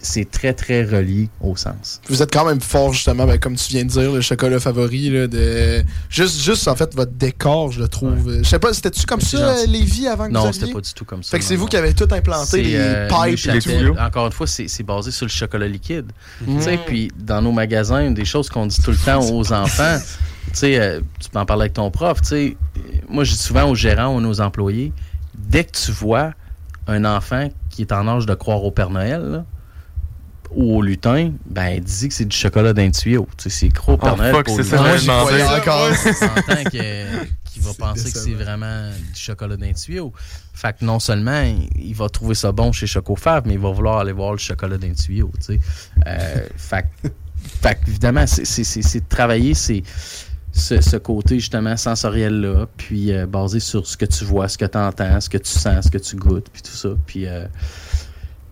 c'est très, très relié au sens. Vous êtes quand même fort, justement, ben, comme tu viens de dire, le chocolat favori. Là, de... juste, juste, en fait, votre décor, je le trouve. Je sais pas, c'était-tu comme ça, gentil. Lévis, avant que vous Non, aviez? c'était pas du tout comme ça. Fait que c'est non, vous non. qui avez tout implanté, les euh, pipes et tout. Encore une fois, c'est basé sur le chocolat liquide. Mm. Tu sais, Puis dans nos magasins, une des choses qu'on dit tout le temps aux enfants, euh, tu peux en parler avec ton prof, tu sais, moi je dis souvent aux gérants ou aux employés, dès que tu vois un enfant qui est en âge de croire au Père Noël, là, ou au lutin, ben dis que c'est du chocolat d'un tuyau. Tu sais, c'est croire au Père Oh, Noël fuck, pour c'est le ça, demandé. croyais encore. Qu'il va penser que c'est vraiment du chocolat d'un tuyau. Fait que non seulement il, va trouver ça bon chez Chocofab, mais il va vouloir aller voir le chocolat d'un tuyau. Tu sais. Euh, fait, que- fait que, évidemment, c'est- de travailler c'est ce, ce côté justement sensoriel-là, puis euh, basé sur ce que tu vois, ce que tu entends, ce que tu sens, ce que tu goûtes, puis tout ça. Puis, euh,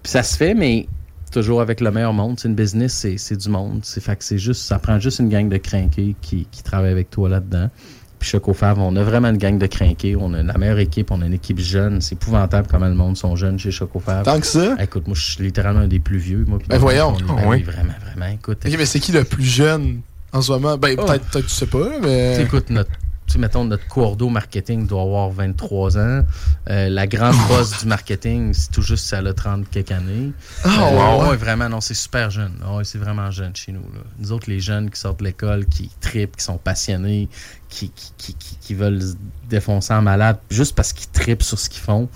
puis ça se fait, mais toujours avec le meilleur monde. C'est une business, c'est c'est du monde. C'est fait que c'est juste, ça prend juste une gang de crinqués qui, qui travaillent avec toi là-dedans. puis Choco Fave, on a vraiment une gang de crinqués. On a la meilleure équipe, on a une équipe jeune. C'est épouvantable comment le monde sont jeunes chez Choco Fave. Tant que ça? Écoute, moi, je suis littéralement un des plus vieux. Moi, Ben voyons. on Ah ben oui. vraiment, vraiment. Écoute, mais c'est qui le plus jeune en ce moment? Ben, Oh. peut-être, peut-être tu sais pas, mais. Écoute, notre, mettons, notre cordeau marketing doit avoir 23 ans. Euh, la grande boss du marketing, c'est tout juste si elle a 30 quelques années. Ah, Euh, ouais, ouais. ouais, vraiment, non, c'est super jeune. Ah c'est vraiment jeune chez nous. Là. Nous autres, les jeunes qui sortent de l'école, qui tripent, qui sont passionnés, qui, qui, qui, qui- qui veulent se défoncer en malade juste parce qu'ils tripent sur ce qu'ils font.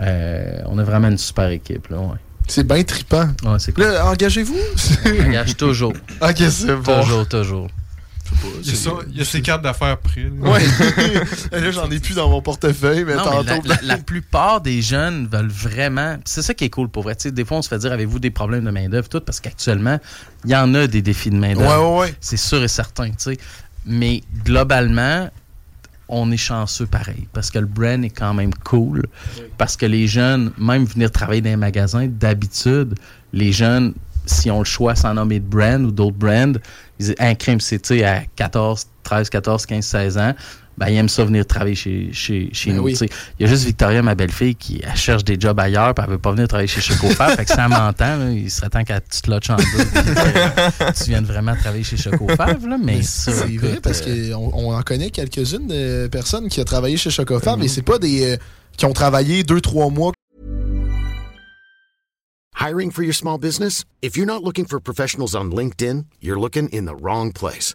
Euh, on a vraiment une super équipe. Là, ouais. C'est bien trippant. Ouais, c'est cool. Là, engagez-vous. Engage toujours. ok, c'est bon. Toujours, toujours. Il y a, ça- il y a ses cartes d'affaires prêtes. là. Ouais. là, j'en ai plus dans mon portefeuille, mais Non, mais tantôt. la, la- la plupart des jeunes veulent vraiment. C'est ça qui est cool pour vrai. Des fois, on se fait dire avez-vous des problèmes de main-d'œuvre, tout, parce qu'actuellement, il y en a des défis de main-d'œuvre. Ouais, ouais, ouais. C'est sûr et certain. tu sais. Mais globalement, on est chanceux pareil. Parce que le brand est quand même cool. Parce que les jeunes, même venir travailler dans les magasins, d'habitude, les jeunes, si ont le choix sans nommer de brand ou d'autres brands, ils disent un crime, c'est à 14, 13, 14, 15, 16 ans. Ben, ils aiment ça venir travailler chez, chez, chez Ben nous. oui. Il y a juste Victoria, ma belle-fille, qui elle cherche des jobs ailleurs, puis elle veut pas venir travailler chez Chocofab. fait que ça m'entend, là, il serait temps qu'elle tu te lodges en deux. que tu viennes vraiment travailler chez Chocofab, là, mais ça, C'est écoute, vrai, parce euh, qu'on on en connaît quelques-unes de personnes qui ont travaillé chez Chocofab, Mhm. et c'est pas des. euh, qui ont travaillé deux, trois mois. Hiring for your small business? If you're not looking for professionals on LinkedIn, you're looking in the wrong place.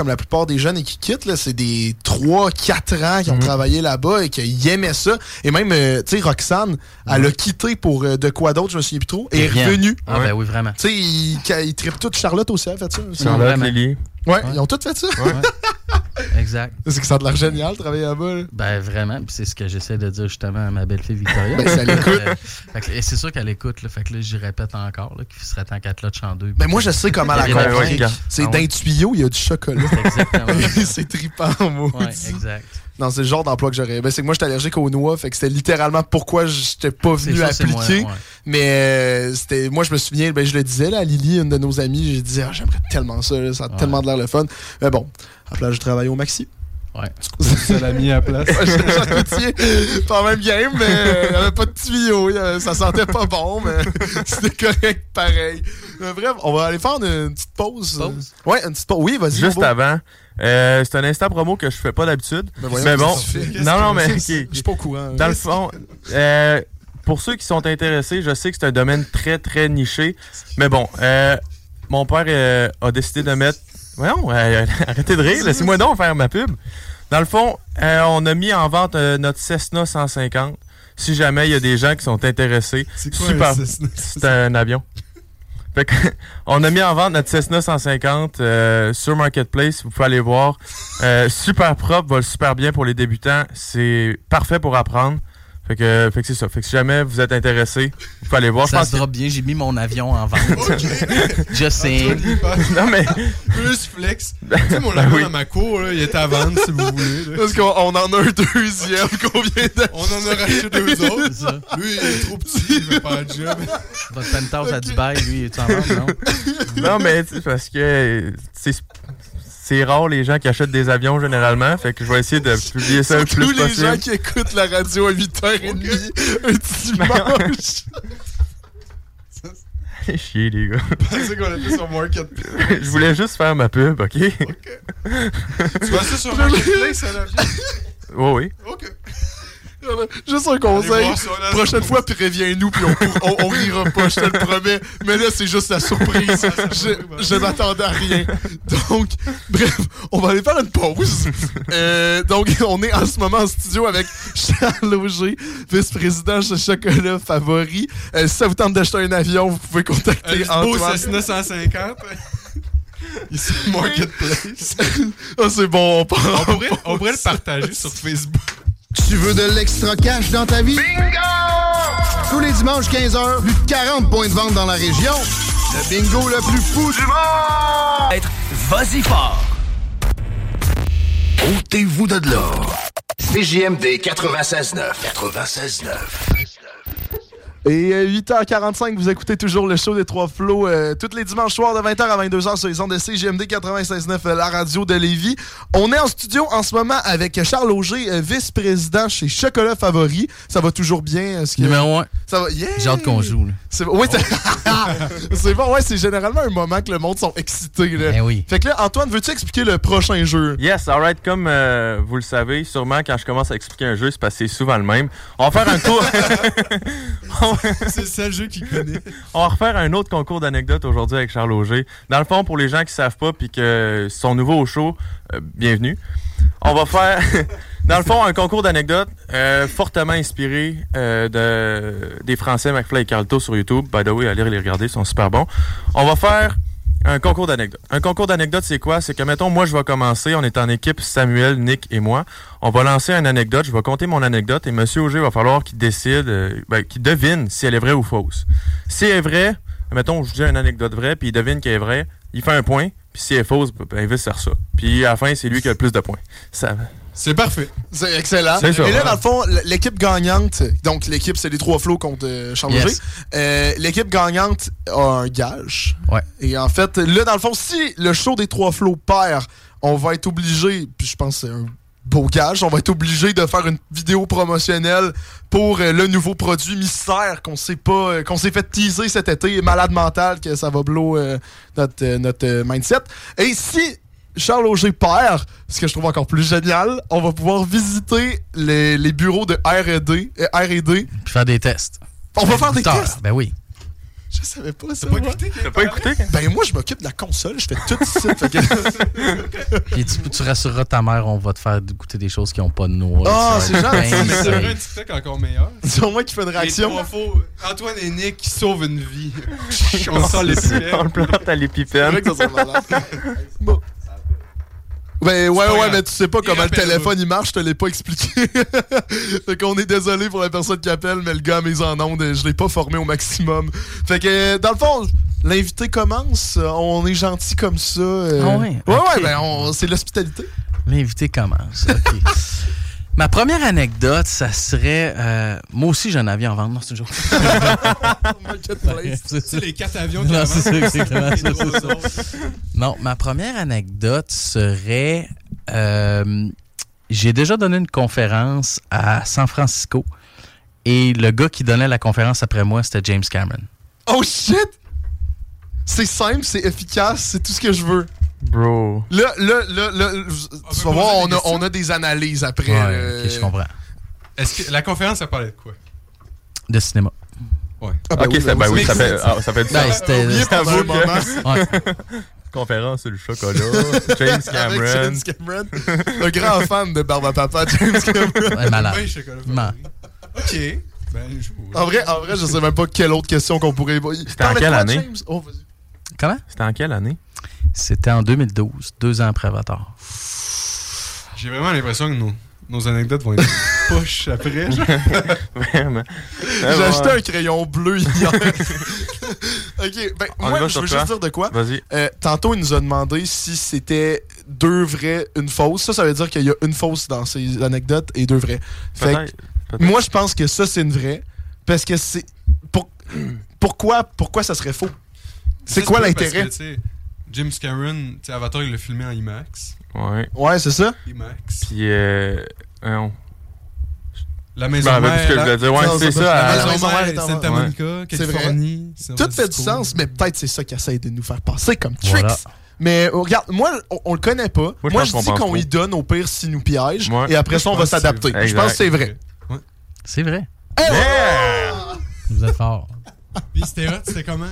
Comme la plupart des jeunes et qui quittent, là, c'est des 3-4 ans Mhm. qui ont travaillé là-bas et qui aimaient ça. Et même, euh, tu sais, Roxane, elle a quitté pour euh, de quoi d'autre, je me souviens plus trop, et est revenue. Ah, ben oui, vraiment. Tu sais, ils, ils trippent toutes. Charlotte aussi a fait ça. Charlotte, vraiment. Lily. Ouais, ils ont toutes fait ça. Exact. C'est que ça a de l'air génial de travailler là-bas. là. Ben vraiment, puis c'est ce que j'essaie de dire justement à ma belle-fille Victoria. Ben, ça l'écoute. Euh, et c'est sûr qu'elle écoute, là, fait que là, j'y répète encore, là, qu'il serait temps qu'elle te lodge en deux. Ben moi, je sais comment la faire. C'est Ah d'un tuyau, il y a du chocolat. Exactement. c'est trippant, moi. Ouais, exact. Non, c'est le genre d'emploi que j'aurais. Ben, c'est que moi, j'étais allergique aux noix, fait que c'était littéralement pourquoi j'étais pas venu ça, appliquer. moi, ouais. Mais euh, c'était, moi, je me souviens, ben, je le disais là, à Lily, une de nos amies, j'ai dit, ah, j'aimerais tellement ça, là, ça a Ouais. tellement de l'air le fun. Mais bon, après, je travaille au Maxi. Ouais. Ça l'a mis à la place? Coutier, pas même game, mais euh, il n'y avait pas de tuyau. Ça sentait pas bon, mais c'était correct pareil. Mais bref, on va aller faire une, une petite pause. Pause? Ouais, une petite pause. Oui, vas-y. Juste avant, euh, c'est un instant promo que je fais pas d'habitude. Ben mais bon, non, non, mais. Je suis pas au courant. Dans le fond, euh, pour ceux qui sont intéressés, je sais que c'est un domaine très, très niché. Mais bon, euh, mon père euh, a décidé de mettre... Voyons, euh, arrêtez de rire, laissez-moi donc faire ma pub. Dans le fond, euh, on a mis en vente euh, notre Cessna 150. Si jamais il y a des gens qui sont intéressés. C'est quoi Super. C'est un avion. Fait que, on a mis en vente notre Cessna 150 euh, sur Marketplace. Vous pouvez aller voir. Euh, super propre, vole super bien pour les débutants. C'est parfait pour apprendre. Fait que, fait que c'est ça. Fait que si jamais vous êtes intéressé, vous pouvez aller voir. Je Ça pense se que- drop bien, j'ai mis mon avion en vente. Just saying. Non, mais. Plus flex. Tu sais, mon avion oui. dans ma cour, là, il est à vendre si vous voulez. là. Parce qu'on on en a un deuxième qu'on vient d'acheter. On en a racheté deux autres. Ça. Lui, il est trop petit, il veut pas de job. Votre penthouse à Dubaï, lui, est en vente, non? Non, mais tu sais, parce que c'est c'est rare les gens qui achètent des avions généralement. Fait que je vais essayer de publier ça le Tous plus les possible. gens qui écoutent la radio à 8h30 un dimanche. Allez chier, les gars. C'est qu'on a fait sur Marketplace. je voulais juste faire ma pub, ok? Tu vois ça sur Marketplace, à l'avion? Oui, oui. Ok. Juste un conseil. ça, là. Prochaine fois, préviens-nous, puis on, on, on rira pas, je te le promets. Mais là, c'est juste la surprise. Je, je m'attendais à rien. Donc, bref, on va aller faire une pause. Euh, donc, on est en ce moment en studio avec Charles Auger, vice-président chez Chocolat Favori. Euh, si ça vous tente d'acheter un avion, vous pouvez contacter Un beau Antoine. Cessna 150. Ici, Marketplace. Ah, c'est bon, on. On pourrait, on pourrait le partager sur Facebook. Tu veux de l'extra cash dans ta vie? Bingo! Tous les dimanches 15h, plus de 40 points de vente dans la région. Le bingo le plus fou du monde! Être vas-y fort. Ôtez-vous de l'or. CJMD 96.9. 96.9. Et euh, 8h45, vous écoutez toujours le show des Trois Flots euh, tous les dimanches soirs de 20h à 22h sur les ondes de CGMD 96.9, euh, la radio de Lévis. On est en studio en ce moment avec Charles Auger, euh, vice-président chez Chocolat Favori. Ça va toujours bien? que- Numéro 1. Ça va, yeah! J'ai hâte qu'on joue. là. C'est oui, c'est- c'est bon, ouais, c'est généralement un moment que le monde sont excités. Là. Ben oui. Fait que là, Antoine, veux-tu expliquer le prochain jeu? Yes, alright, comme euh, vous le savez, sûrement quand je commence à expliquer un jeu, c'est parce que c'est souvent le même. On va faire un tour. C'est le seul jeu qu'il connaît. On va refaire un autre concours d'anecdotes aujourd'hui avec Charles Auger. Dans le fond, pour les gens qui savent pas puis que sont nouveaux au show, euh, bienvenue. On va faire, dans le fond, un concours d'anecdotes euh, fortement inspiré euh, de, des Français McFly et Carlto sur YouTube. By the way, allez les regarder, ils sont super bons. On va faire un concours d'anecdotes. Un concours d'anecdotes, c'est quoi? C'est que, mettons, moi, je vais commencer. On est en équipe, Samuel, Nick et moi. On va lancer une anecdote. Je vais compter mon anecdote et Monsieur Auger va falloir qu'il décide, euh, ben, qu'il devine si elle est vraie ou fausse. Si elle est vraie, mettons, je dis une anecdote vraie, puis il devine qu'elle est vraie, il fait un point. Puis si elle est fausse, ben, vice versa. Puis à la fin, c'est lui qui a le plus de points. Ça, C'est parfait. C'est excellent. Ça, Et là, ouais. dans le fond, l'équipe gagnante, donc l'équipe, c'est les trois flots contre euh, Yes. Auger. Euh, l'équipe gagnante a un gage. Ouais. Et en fait, là, dans le fond, si le show des trois flots perd, on va être obligé, puis je pense que c'est un beau gage, on va être obligé de faire une vidéo promotionnelle pour euh, le nouveau produit mystère qu'on sait pas, euh, qu'on s'est fait teaser cet été, malade mental, que ça va blow notre, notre mindset. Et si Charles Auger perd, ce que je trouve encore plus génial, on va pouvoir visiter les, les bureaux de R&D, euh, R&D. Puis faire des tests. On va faire des tests. Ben oui. Je savais pas ça. Pas moi. écouté? T'as pas écouté? Ben moi, je m'occupe de la console, je fais tout ici. fait que- Puis tu, tu rassureras ta mère, on va te faire goûter des choses qui n'ont pas de noix. Ah, Ça c'est gentil, Mais ça. ça un TikTok encore meilleur? C'est moi qui fais une réaction. faux, Antoine et Nick qui sauvent une vie. On sort les On plante à C'est l'épipène. vrai que ça malade. Bon. Ben ouais, ouais, grave. mais tu sais pas comment le téléphone il marche, je te l'ai pas expliqué. fait qu'on est désolé pour la personne qui appelle, mais le gars a mis en onde, je l'ai pas formé au maximum. Fait que dans le fond, l'invité commence, on est gentil comme ça. euh. Ah ouais? Ouais, ouais, ben on- c'est l'hospitalité. L'invité commence. OK. Ma première anecdote, ça serait. euh, moi aussi, j'ai un avion à vendre. Non, c'est. Marketplace. C'est les quatre avions Non, qui c'est ça, avancent. exactement, Les ça, trois c'est ça. Non, ma première anecdote serait. euh, j'ai déjà donné une conférence à San Francisco et le gars qui donnait la conférence après moi, c'était James Cameron. Oh shit! C'est simple, c'est efficace, c'est tout ce que je veux. Bro. Là, là, là, là, tu vas voir, on a, on a des analyses après. Ouais, euh, ok, je comprends. Est-ce que la conférence, ça parlait de quoi? De cinéma. Ouais. Ah, ben ok, oui, ça, ben oui, ça c'est- fait, ah, ça fait du Ben, sens. c'était. un moment. Ouais. Conférence sur le chocolat. James Avec Cameron. James Cameron. un grand fan de Barbe à Papa, James Cameron. Ouais, malade. Ben. Ok. Ben, je En vrai, en vrai, je sais même pas quelle autre question qu'on pourrait. C'était en quelle année? Oh, vas-y. Comment? C'était en quelle année? C'était en 2012, deux ans après Avatar. J'ai vraiment l'impression que nos, nos anecdotes vont être poches après. Vraiment. J'ai acheté un crayon bleu hier. ok, ben, On moi, va je sur veux juste dire de quoi. Vas-y. Euh, tantôt, il nous a demandé si c'était deux vrais, une fausse. Ça, ça veut dire qu'il y a une fausse dans ces anecdotes et deux vrais. Fait que Peut-être. peut-être. moi, je pense que ça, c'est une vraie. Parce que c'est. pour- pourquoi, pourquoi ça serait faux? C'est quoi l'intérêt? James Cameron, tu sais, Avatar, il l'a filmé en IMAX. Ouais. Ouais, c'est ça. IMAX. Puis, euh. non. La Je maison rappelle mère. plus ce que je la-. Ouais, c'est ça. la La maison mère mère, est en- Santa Ouais. Monica, C'est vrai. Californie. San Tout fait du sens, mais peut-être c'est ça qui essaie de nous faire passer comme tricks. Voilà. Mais euh, regarde, moi, on, on le connaît pas. je Moi, je qu'on dis qu'on y donne au pire s'il nous piège. Ouais. Et après ça, on Je va s'adapter. vrai. Je pense que c'est vrai. C'est vrai. Ouais! Vous êtes fort. Puis c'était hot, c'était comment?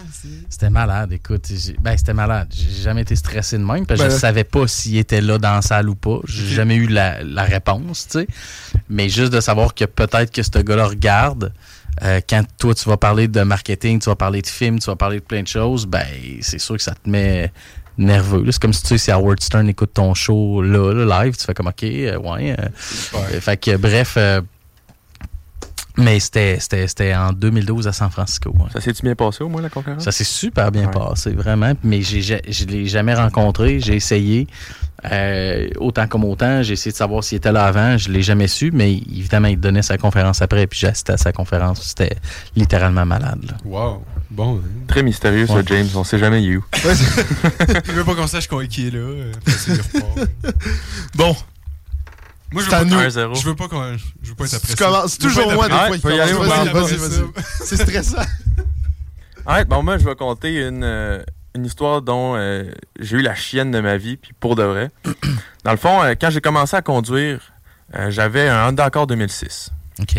C'était malade, écoute. Ben, c'était malade. J'ai jamais été stressé de même parce que Ben je savais pas s'il était là dans la salle ou pas. J'ai jamais eu la, la réponse, tu sais. Mais juste de savoir que peut-être que ce gars-là regarde, euh, quand toi, tu vas parler de marketing, tu vas parler de film, tu vas parler de plein de choses, ben, c'est sûr que ça te met nerveux. C'est comme si tu sais, si Howard Stern écoute ton show là, là, live, tu fais comme OK, euh, ouais. euh, euh, fait que bref. Mais c'était, c'était, c'était en 2012 à San Francisco. ouais. Ça s'est-tu bien passé au moins la conférence? Ça s'est super bien Ouais. passé, vraiment. Mais je l'ai jamais rencontré. J'ai essayé. euh, autant comme autant. J'ai essayé de savoir s'il était là avant. Je l'ai jamais su. Mais évidemment, il donnait sa conférence après. Puis j'ai assisté à sa conférence. C'était littéralement malade. là. Wow. Bon. Très mystérieux, ça. James. On sait jamais où. Il veut pas qu'on sache qu'on- qui est là. euh. Bon, Moi, je veux, pas, 1-0. je veux pas qu'on. Je veux pas être après tu commences. C'est toujours moi, des fois, il faut y aller Vas-y, vas-y, vas-y. C'est stressant. Ouais, bon, moi, je vais compter une, euh, une histoire dont euh, j'ai eu la chienne de ma vie, puis pour de vrai. Dans le fond, euh, quand j'ai commencé à conduire, euh, j'avais un Honda Accord 2006. OK.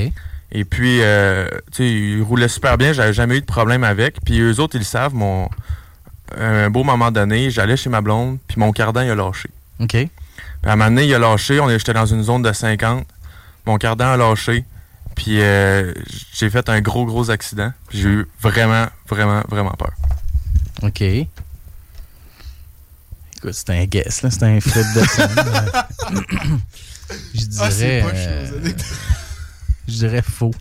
Et puis, euh, tu sais, il roulait super bien, j'avais jamais eu de problème avec. Puis eux autres, ils le savent, mon, un beau moment donné, j'allais chez ma blonde, puis mon cardan, il a lâché. OK. Puis à un moment donné, il a lâché, on est- j'étais dans une zone de 50. Mon cardan a lâché. Puis euh, j'ai fait un gros, gros accident. Puis J'ai eu vraiment, vraiment, vraiment peur. OK. Écoute, c'est un guess, là. C'est un flip de scène. Je Ah, c'est dirais. pas euh, chose. Je dirais faux.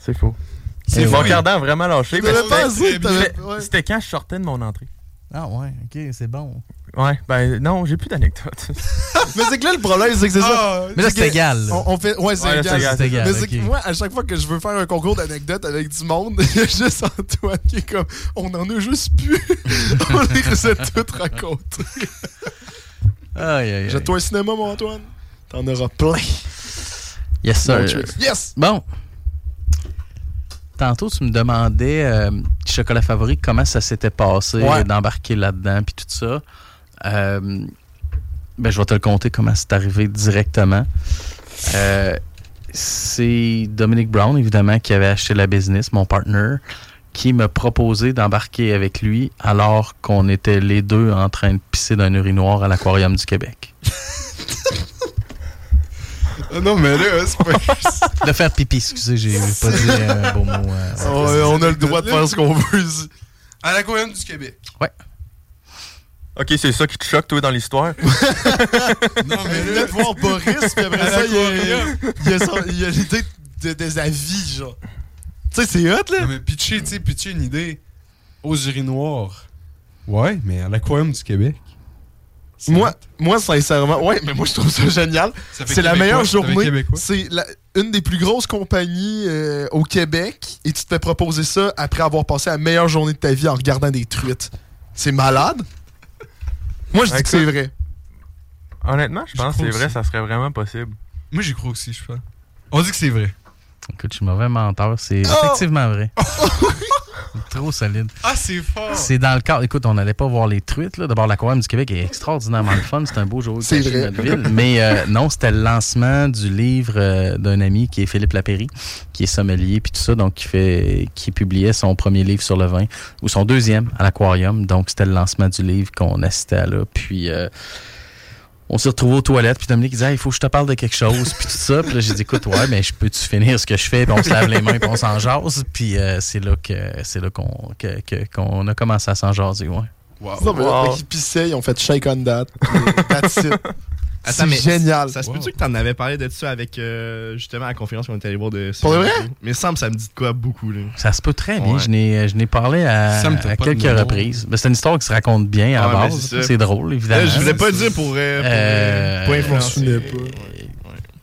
C'est faux. C'est mon cardan a vraiment lâché. ouais. C'était quand je sortais de mon entrée. Ah ouais, OK, c'est bon. Ouais, ben non, j'ai plus d'anecdotes. Mais c'est que là, le problème, c'est que c'est ça. Ah, Mais là, C'est égal. On, on fait, ouais, c'est Ouais, égal. c'est égal, c'est égal. Mais c'est que moi, à chaque fois que je veux faire un concours d'anecdotes avec du monde, il y a juste Antoine qui est comme on en a juste plus. on les a toutes racontées. Aïe, aïe, aïe. Jette-toi un cinéma, mon Antoine. T'en auras plein. Yes, sir. Bon. Yes! Bon. Tantôt, tu me demandais, euh, chocolat favori, comment ça s'était passé Ouais. d'embarquer là-dedans, puis tout ça. Euh, ben, je vais te le compter comment c'est arrivé directement. Euh, c'est Dominic Brown, évidemment, qui avait acheté la business, mon partner, qui m'a proposé d'embarquer avec lui alors qu'on était les deux en train de pisser d'un urinoir à l'Aquarium du Québec. Ah non, mais là, c'est pas. De faire pipi, excusez, j'ai pas dit un beau mot. euh, ouais, on a le droit de faire ce qu'on veut ici. À l'aquarium du Québec. Ok, c'est ça qui te choque, toi, dans l'histoire? Non, Mais là, de voir Boris, puis après À ça, il y a, l'idée de- des avis, genre. Tu sais, c'est hot, là. Non, mais pitcher, tu sais, pitcher une idée aux urinoirs. Ouais, mais à l'aquarium du Québec. Moi, hot. moi, sincèrement, ouais, mais moi, je trouve ça génial. Ça fait C'est la meilleure journée. C'est une des plus grosses compagnies euh, au Québec et tu te fais proposer ça après avoir passé la meilleure journée de ta vie en regardant des truites. C'est malade. Moi, je dis que c'est vrai. Honnêtement, je pense que crois c'est vrai, ça serait vraiment possible. Moi, j'y crois aussi, je pense. On dit que c'est vrai. Écoute, je suis mauvais menteur. C'est Oh! effectivement vrai. Trop solide. Ah, c'est fort! C'est dans le cadre. Écoute, on n'allait pas voir les truites. Là. D'abord, l'aquarium du Québec est extraordinairement le fun. C'est un beau jour de vrai. notre ville. Mais euh, non, c'était le lancement du livre euh, d'un ami qui est Philippe Lapéry, qui est sommelier puis tout ça, donc qui fait, qui publiait son premier livre sur le vin ou son deuxième à l'aquarium. Donc c'était le lancement du livre qu'on assistait à là. Puis euh, on s'est retrouvés aux toilettes, puis Dominique disait, il faut que je te parle de quelque chose, puis tout ça. Puis là, j'ai dit, écoute, ouais, mais je peux-tu finir ce que je fais, puis on se lave les mains, puis on s'en jase. Puis euh, c'est là que c'est là qu'on que- que- qu'on a commencé à s'en jaser, ouais. Wow. Non, mais Wow. là, ils pissaient, ils ont fait shake on that. That's it. C'est Attends, mais génial. Ça se Wow. peut-tu que t'en avais parlé de ça avec euh, justement à la conférence qu'on est allé voir de Pour de vrai? Mais il me semble ça me dit de quoi beaucoup là. Ça se peut très bien. Ouais. Je n'ai je n'ai parlé à, quelques reprises. Ben, c'est une histoire qui se raconte bien à la mais base. c'est drôle, évidemment. Là, je voulais pas le dire pour, euh, pour, euh, Euh, influencer. pas.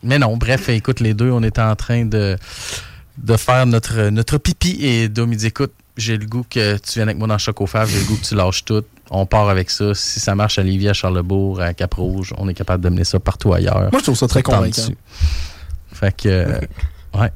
Mais non, bref, écoute, les deux, on était en train de, de faire notre, notre pipi et Dom, il dit, écoute, j'ai le goût que tu viennes avec moi dans Chocofave, j'ai le goût que tu lâches tout. On part avec ça. Si ça marche à Lévis, à Charlebourg, à Cap-Rouge, on est capable de mener ça partout ailleurs. Moi, je trouve ça très convaincant. dessus. Fait que, euh, ouais.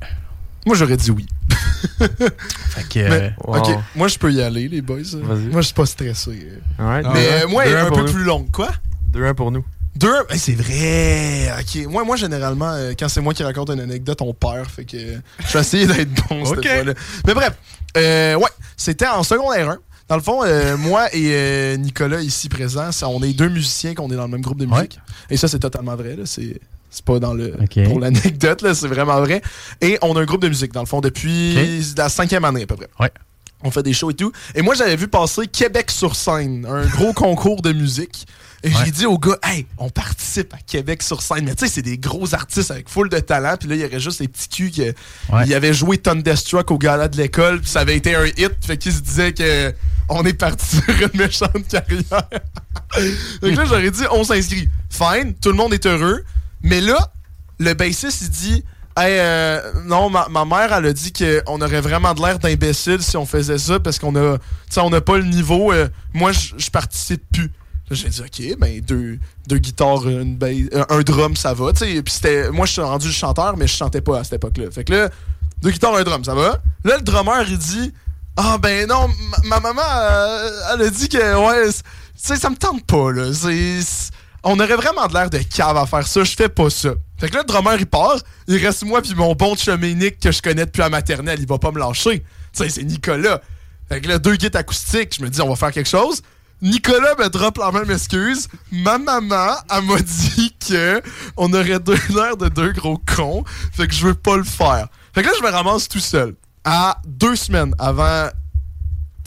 Moi, j'aurais dit oui. Fait que, Mais, wow. ok, moi, je peux y aller, les boys. Vas-y. Moi, je suis pas stressé. Alright. Mais euh, moi, Deux, un peu nous. plus longue. Quoi? 2-1 pour nous. Deux? Eh, c'est vrai! Ok. Moi, moi généralement, euh, quand c'est moi qui raconte une anecdote, on perd. Fait que euh, je vais essayer d'être bon cette Ok. fois-là. Mais bref, euh, ouais, c'était en secondaire 1. Dans le fond, euh, moi et euh, Nicolas, ici présent, ça- on est deux musiciens qu'on est dans le même groupe de musique. Et ça, c'est totalement vrai. C'est pas dans le pour l'anecdote, là, c'est vraiment vrai. Et on a un groupe de musique, dans le fond, depuis la cinquième année à peu près. Ouais. On fait des shows et tout. Et moi, j'avais vu passer Québec sur scène, un gros concours de musique. Et j'ai dit au gars, hey, on participe à Québec sur scène. Mais tu sais, c'est des gros artistes avec full de talent. Puis là, il y aurait juste les petits culs qui il avait joué Thunderstruck au gala de l'école. Puis ça avait été un hit. Fait qu'il se disait que on est parti sur une méchante carrière. Donc là, j'aurais dit, on s'inscrit. Fine, tout le monde est heureux. Mais là, le bassiste, il dit, Hey, euh, non, ma, mère, elle a dit qu'on aurait vraiment de l'air d'imbécile si on faisait ça parce qu'on a, on n'a pas le niveau. euh, moi, je participe plus. J'ai dit, OK, ben, deux, guitares, une euh, un drum, ça va. Puis c'était, moi, je suis rendu chanteur, mais je chantais pas à cette époque-là. Fait que là, deux guitares, un drum, ça va. Là, le drummer, il dit, ah, ben non, ma, ma maman, euh, elle a dit que, ouais, tu sais, ça me tente pas, là. C'est- on aurait vraiment de l'air de cave à faire ça. Je fais pas ça. Fait que là, le drummer, il part. Il reste moi puis mon bon chemin Nick que je connais depuis la maternelle. Il va pas me lâcher. Tu sais, c'est Nicolas. Fait que là, deux guides acoustiques. Je me dis, on va faire quelque chose. Nicolas me drop la même excuse. Ma maman, elle m'a dit que on aurait deux l'air de deux gros cons. Fait que je veux pas le faire. Fait que là, je me ramasse tout seul. À deux semaines avant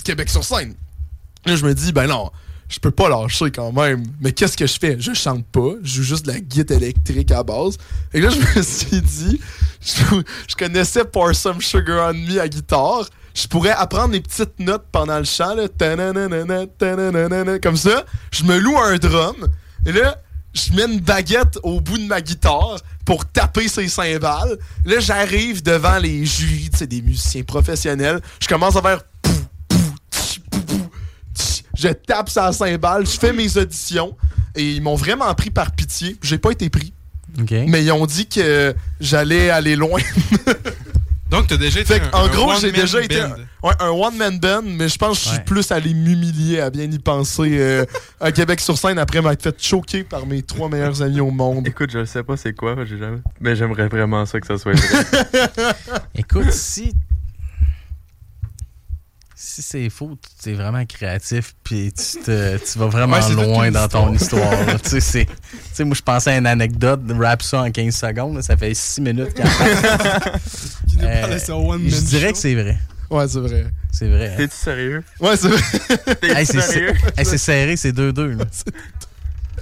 Québec sur scène. Là, je me dis, ben non, je peux pas lâcher quand même. Mais qu'est-ce que je fais? Je chante pas, je joue juste de la guitare électrique à base. Et là, je me suis dit, je, connaissais Pour Some Sugar on Me à guitare. Je pourrais apprendre les petites notes pendant le chant, là, comme ça. Je me loue un drum. Et là, je mets une baguette au bout de ma guitare pour taper ses cymbales. Là, j'arrive devant les jurys, sais, des musiciens professionnels. Je commence à faire je tape sa cymbale, je fais mes auditions et ils m'ont vraiment pris par pitié. J'ai pas été pris. Mais ils ont dit que j'allais aller loin. Donc, t'as déjà été Fait un- en un gros, j'ai déjà été un, ouais, un one-man band, mais je pense que je suis plus allé m'humilier à bien y penser euh, à Québec sur scène après m'être fait choquer par mes trois meilleurs amis au monde. Écoute, je sais pas c'est quoi, j'ai jamais. Mais j'aimerais vraiment ça que ça soit vrai. Écoute, si. Si c'est faux, tu es vraiment créatif, puis tu, te- tu vas vraiment Ouais, loin dans ton histoire. tu sais, c'est- tu sais, moi, je pensais à une anecdote, rap ça en 15 secondes, là, ça fait 6 minutes nous Euh, Je dirais que c'est vrai. Ouais, c'est vrai. C'est vrai. T'es-tu sérieux? Ouais, c'est vrai. Hey, c'est hey, c'est serré, c'est 2-2. là.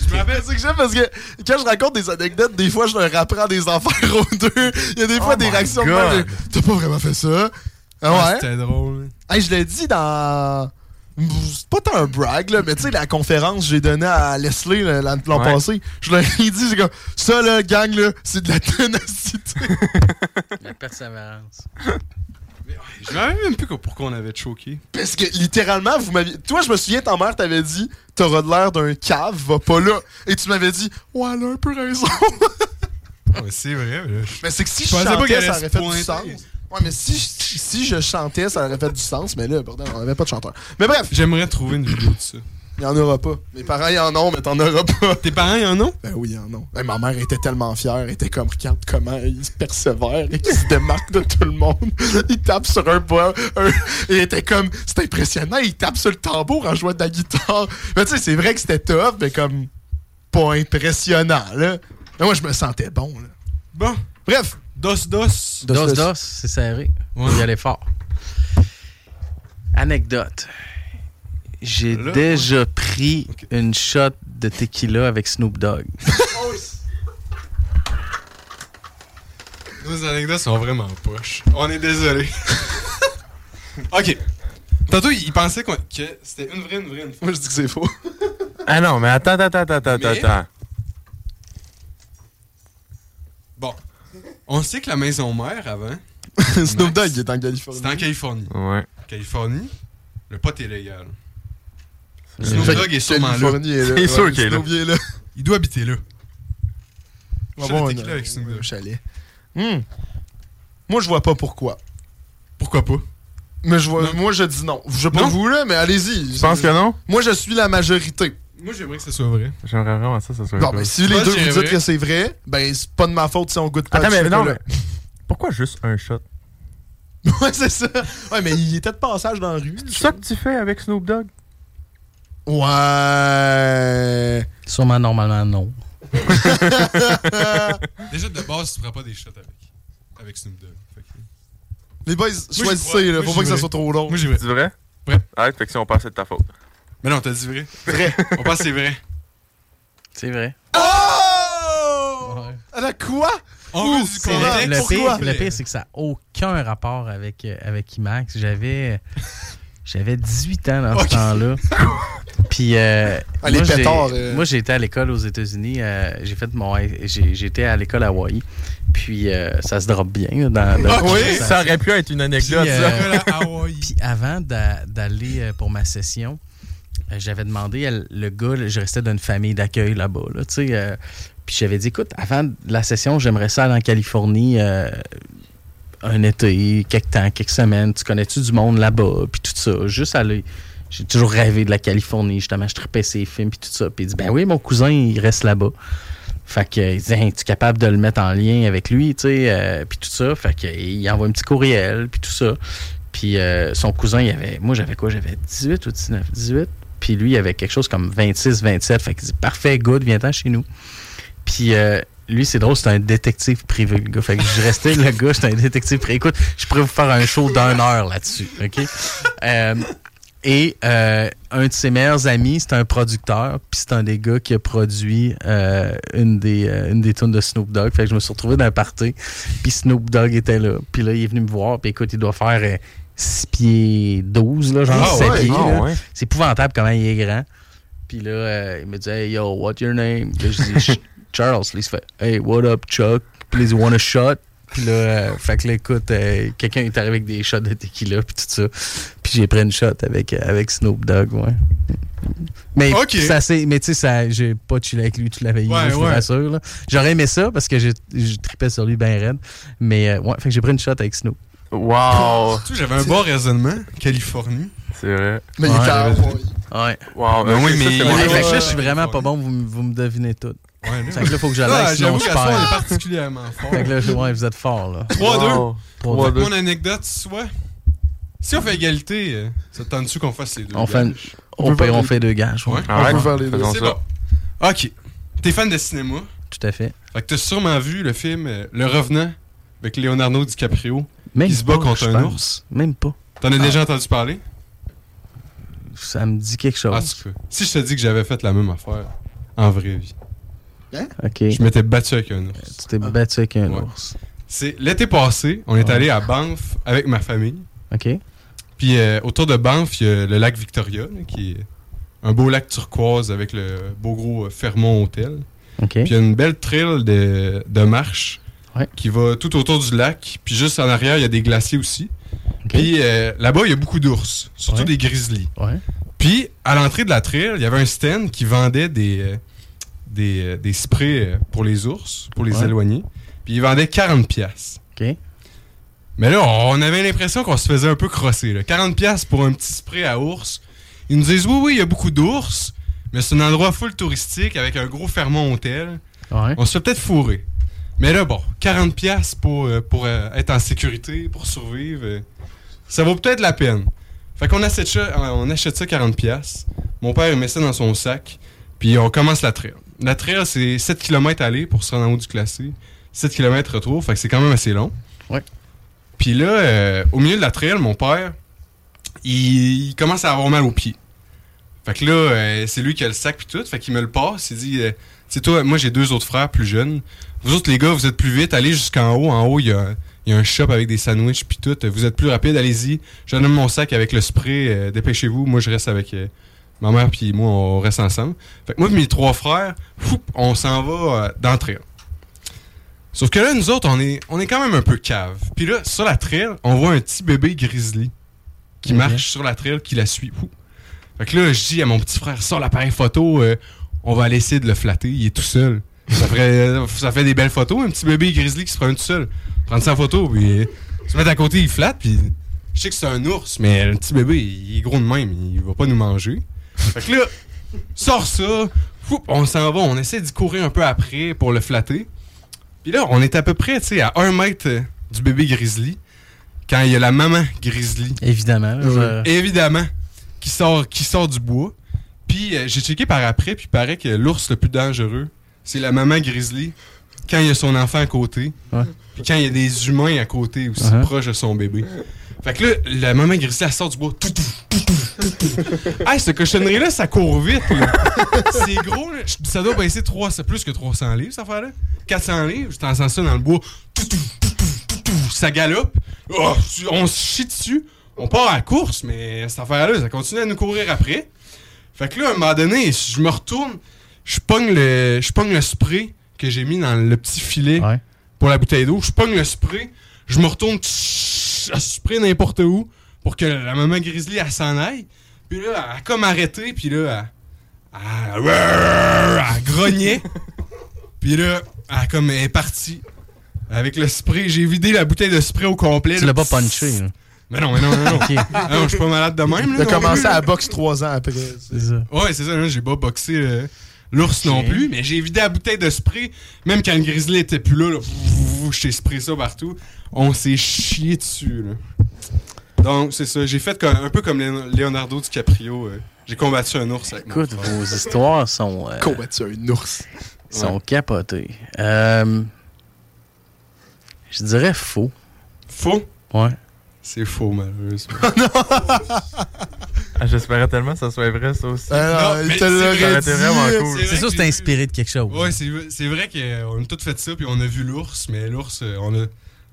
Je me rappelle, c'est que j'aime parce que quand je raconte des anecdotes, des fois, je leur apprends des affaires aux deux. Il y a des fois Oh des réactions de T'as pas vraiment fait ça? Ah ouais? C'était drôle. Hey, je l'ai dit dans. C'est pas tant un brag, là, mais tu sais, la conférence que j'ai donnée à Leslie l'an l'an Ouais. passé, je leur ai dit, c'est comme, ça, là, gang, là, c'est de la ténacité. La persévérance. Je me rappelle même plus pourquoi on avait choqué. Parce que littéralement, vous m'aviez. Toi, je me souviens, ta mère t'avait dit, t'auras de l'air d'un cave, va pas là. Et tu m'avais dit, ouais, elle a un peu raison. Ah, mais c'est vrai. mais je- Mais c'est que si je, pensais pas qu'elle ça aurait fait du sens. Ouais, mais si, je- si je chantais, ça aurait fait du sens. Mais là, bordel, on avait pas de chanteur. Mais bref. J'aimerais trouver une vidéo de ça. Il y en aura pas. Mes parents, y en ont, mais t'en auras pas. Tes parents, y en ont? Ben oui, y en ont. Ben, ma mère était tellement fière. Elle était comme, regarde comment il se persévère et qu'il se démarque de tout le monde. Il tape sur un bois. un- Et était comme, c'est impressionnant. Il tape sur le tambour en jouant de la guitare. Mais tu sais, c'est vrai que c'était tough, mais comme, pas impressionnant, là. Mais moi, je me sentais bon, là. Bon. Bref. Dos, dos. Dos, dos, c'est serré. On y aller fort. Anecdote. J'ai Là, déjà pris une shot de tequila avec Snoop Dogg. Nos anecdotes sont vraiment poches. On est désolé. ok. Tantôt, il pensait qu'on- que c'était une vraie, une vraie, une fausse. Moi, je dis que c'est faux. Ah non, mais attends, attends, attends, attends, Mais- attends. Bon. On sait que la maison mère avant. Snoop Dogg est en Californie. C'était en Californie. Ouais. Californie, le pot est légal. Snoop Dogg est sûrement là. Californie est là. C'est sûr Ouais, qu'il est là. Il est là. Il doit habiter là. On va voir un- avec Snoop Dogg. chalet. Hmm. Moi, je vois pas pourquoi. Pourquoi pas? Mais je vois, moi, je dis non. Je sais pas Non? vous, là, mais allez-y. Tu penses que non? Moi, je suis la majorité. Moi, j'aimerais que ce soit vrai. J'aimerais vraiment ça, ça soit Bon, vrai. ben, si les Moi, deux vous dites que c'est vrai, ben, c'est pas de ma faute si on goûte pas Attends, de mais non, mais. Pourquoi juste un shot? ouais, c'est ça. Ouais, mais il était de passage dans la rue. C'est ça que tu fais avec Snoop Dogg? Ouais. Sûrement, normalement, non. Déjà, de base, tu feras pas des shots avec. Avec Snoop Dogg. Fait que- Les boys, choisissez, là. Faut pas que ça soit trop long. Moi, j'y vais. C'est vrai? Vrai? Ouais, fait que si on passe, c'est de ta faute. Mais non, t'as dit vrai. Vrai. On pense que c'est vrai. C'est vrai. Oh! A quoi? On veut du C'est le, le pire, le pire, c'est que ça n'a aucun rapport avec, euh, avec IMAX. J'avais, j'avais 18 ans dans ce temps-là. Puis, euh, Ah, moi, j'ai- pétards, euh. moi, j'ai été à l'école aux États-Unis. euh, j'ai fait mon, j'ai, j'étais à l'école à Hawaii. Puis, euh, ça se drop bien dans, Ah oui? Ça aurait pu être une anecdote, Puis, ça. euh. Puis avant d'a- d'aller pour ma session, euh, j'avais demandé à le gars, je restais d'une famille d'accueil là-bas, là, tu sais. euh, puis j'avais dit, écoute, avant la session, j'aimerais ça aller en Californie euh, un été, quelques temps, quelques semaines. Tu connais-tu du monde là-bas? Puis tout ça. Juste aller. J'ai toujours rêvé de la Californie, justement. Je tripais ses films, puis tout ça. Puis il dit, ben oui, mon cousin, il reste là-bas. Fait que, il dit, tu es capable de le mettre en lien avec lui, tu sais, euh, puis tout ça. Fait que, il envoie un petit courriel, puis tout ça. Puis euh, son cousin, il avait. Moi, j'avais quoi? J'avais 18 ou 19 18. Puis lui, il avait quelque chose comme 26, 27. Fait qu'il dit Parfait, good, viens-t'en chez nous. Puis euh, lui, c'est drôle, c'est un détective privé, le gars. Fait que je restais, le gars, j'étais un détective privé. Écoute, je pourrais vous faire un show d'une heure là-dessus, OK? Euh, et euh, un de ses meilleurs amis, c'est un producteur, puis c'est un des gars qui a produit euh, une des euh, une des tunes de Snoop Dogg. Fait que je me suis retrouvé dans un party, puis Snoop Dogg était là. Puis là, il est venu me voir, puis écoute, il doit faire euh, 6 pieds 12, là, genre Ah 7 ouais, pieds. ah ouais. C'est épouvantable comment il est grand. Puis là, euh, il me dit Hey, yo, what's your name? Puis là, je dis Ch- Charles. Là, il se fait Hey, what up, Chuck? Dit Want a shot? Puis là, euh, fait que là, écoute, euh, quelqu'un est arrivé avec des shots de tequila, puis tout ça. Puis j'ai pris une shot avec, avec Snoop Dogg, ouais. Mais, ça, c'est- mais tu sais, j'ai pas chillé avec lui toute la veille, Ouais, je vous ouais. rassure. J'aurais aimé ça parce que j'ai- je tripais sur lui bien raide. Mais euh, ouais, fait que j'ai pris une shot avec Snoop. Wow! Tu sais, j'avais un bon raisonnement. Californie. C'est vrai. Mais il Ouais, était à. Ouais. Wow, ok, oui, ça, mais- c'est Ouais, fait que là, ouais, je suis vraiment pas bon, vous, m- vous me devinez tout. Ouais. Fait que là, faut que je Ah, sinon j'avoue je qu'à ça, on est perds. particulièrement fort. Fait que là, je- ouais, vous êtes fort, là. 3-2. Wow. Trois, Trois, deux. deux. Mon anecdote, soit. Si on fait égalité, euh, ça te tente-tu qu'on fasse les deux? On fait, une- au pire, on fait deux gages. ouais. Ouais. Alright, peut faire les deux. faisons C'est ça. bon. Ok. T'es fan de cinéma? Tout à fait. Fait que t'as sûrement vu le film euh, Le Revenant avec Leonardo DiCaprio. Même Qui se bat pas, contre un pense. ours? Même pas. T'en as déjà entendu parler? Ça me dit quelque chose. Ah, tu. Si je te dis que j'avais fait la même affaire en vraie vie, ok. je m'étais battu avec un ours. Tu t'es battu avec un Ouais. ours. C'est l'été passé, on est Ouais. allé à Banff avec ma famille. Ok. Puis euh, autour de Banff, il y a le lac Victoria, qui est un beau lac turquoise avec le beau gros euh, Fairmont Hotel. Ok. Puis il y a une belle trail de, de marche Ouais. qui va tout autour du lac. Puis juste en arrière, il y a des glaciers aussi. Puis euh, là-bas, il y a beaucoup d'ours, surtout Ouais. des grizzlies. Ouais. Puis à l'entrée de la trail, il y avait un stand qui vendait des, euh, des, euh, des sprays pour les ours, pour les éloigner. Puis il vendait 40 pièces. Ok. Mais là, on avait l'impression qu'on se faisait un peu crosser. Là. 40 pièces pour un petit spray à ours. Ils nous disent oui, oui, il y a beaucoup d'ours, mais c'est un endroit full touristique avec un gros Fairmont Hôtel. Ouais. On se fait peut-être fourrer. Mais là, bon, 40 pièces pour, euh, pour euh, être en sécurité, pour survivre, euh, ça vaut peut-être la peine. Fait qu'on achète ça, on achète ça 40 pièces. Mon père il met ça dans son sac, puis on commence la trail. La trail, c'est 7 km aller pour se rendre en haut du classé, 7 km retour, fait que c'est quand même assez long. Ouais. Puis là, euh, au milieu de la trail, mon père, il, il commence à avoir mal aux pieds. Fait que là, euh, c'est lui qui a le sac puis tout. Fait qu'il me le passe. Il dit, euh, tu sais, toi, moi, j'ai deux autres frères plus jeunes. Vous autres, les gars, vous êtes plus vite. Allez jusqu'en haut. En haut, il y a, il y a un shop avec des sandwichs puis tout. Vous êtes plus rapide. Allez-y. Je donne mon sac avec le spray. euh, Dépêchez-vous. Moi, je reste avec euh, ma mère puis moi, on reste ensemble. Fait que moi, et mes trois frères, fou, on s'en va euh, trail. Sauf que là, nous autres, on est, on est quand même un peu cave. Puis là, sur la trail, on voit un petit bébé grizzly qui marche sur la trail, qui la suit. Fou. Fait que là, je dis à mon petit frère, sors l'appareil photo, euh, on va aller essayer de le flatter, il est tout seul. Ça, ferait- ça fait des belles photos, un petit bébé grizzly qui se promène tout seul. Prendre sa photo, puis se mettre à côté, il flatte, puis je sais que c'est un ours, mais le petit bébé, il est gros de même, il va pas nous manger. Fait que là, sors ça, fou, on s'en va, on essaie d'y courir un peu après pour le flatter. Puis là, on est à peu près, tu sais, à un mètre du bébé grizzly, quand il y a la maman grizzly Évidemment. je- évidemment, qui sort, qui sort du bois. Puis euh, j'ai checké par après, puis il paraît que l'ours le plus dangereux, c'est la maman grizzly quand il y a son enfant à côté, puis quand il y a des humains à côté aussi Uh-huh. proches de son bébé. Fait que là, la maman grizzly, elle sort du bois. Hey, cette cochonnerie-là, ça court vite. là. C'est gros. là. Ça doit baisser 300, plus que 300 livres, cette affaire-là. 400 livres, je t'entends ça dans le bois. Tout, tout, tout, tout, tout, tout. Ça galope. Oh, on se chie dessus. On part à la course, mais cette affaire-là, ça continue à nous courir après. Fait que là, à un moment donné, je me retourne, je pogne le, je pogne le spray que j'ai mis dans le petit filet Ouais. pour la bouteille d'eau. Je pogne le spray, je me retourne, je spray n'importe où pour que la maman grizzly, elle s'en aille. Puis là, elle a comme arrêté, puis là, elle, elle, elle grognait. puis là, elle, comme, elle est partie. Avec le spray, j'ai vidé la bouteille de spray au complet. Tu l'as pas punché. là. Mais non, mais non, non. Ah non, je suis pas malade de même. Non commencé à boxe trois ans après. C'est ça. Ouais, c'est ça, j'ai pas boxé euh, l'ours non plus, mais j'ai vidé la bouteille de spray, même quand le grizzly était plus là, là je t'ai sprayé ça partout. On s'est chié dessus, là. Donc, c'est ça, j'ai fait comme- un peu comme Leonardo DiCaprio. euh, j'ai combattu un ours avec Écoute, mon vos histoires sont, euh, Combattu un ours. sont Ouais. capotées. Euh, je dirais faux. Faux? Ouais. C'est faux, malheureusement. Ah, J'espérais tellement que ça soit vrai, ça aussi. Ah, Non, mais c'est dit. vraiment cool. C'est C'est sûr que c'est inspiré de quelque chose. Ouais, c'est c'est vrai qu'on a tout fait ça, puis on a vu l'ours, mais l'ours, euh, on a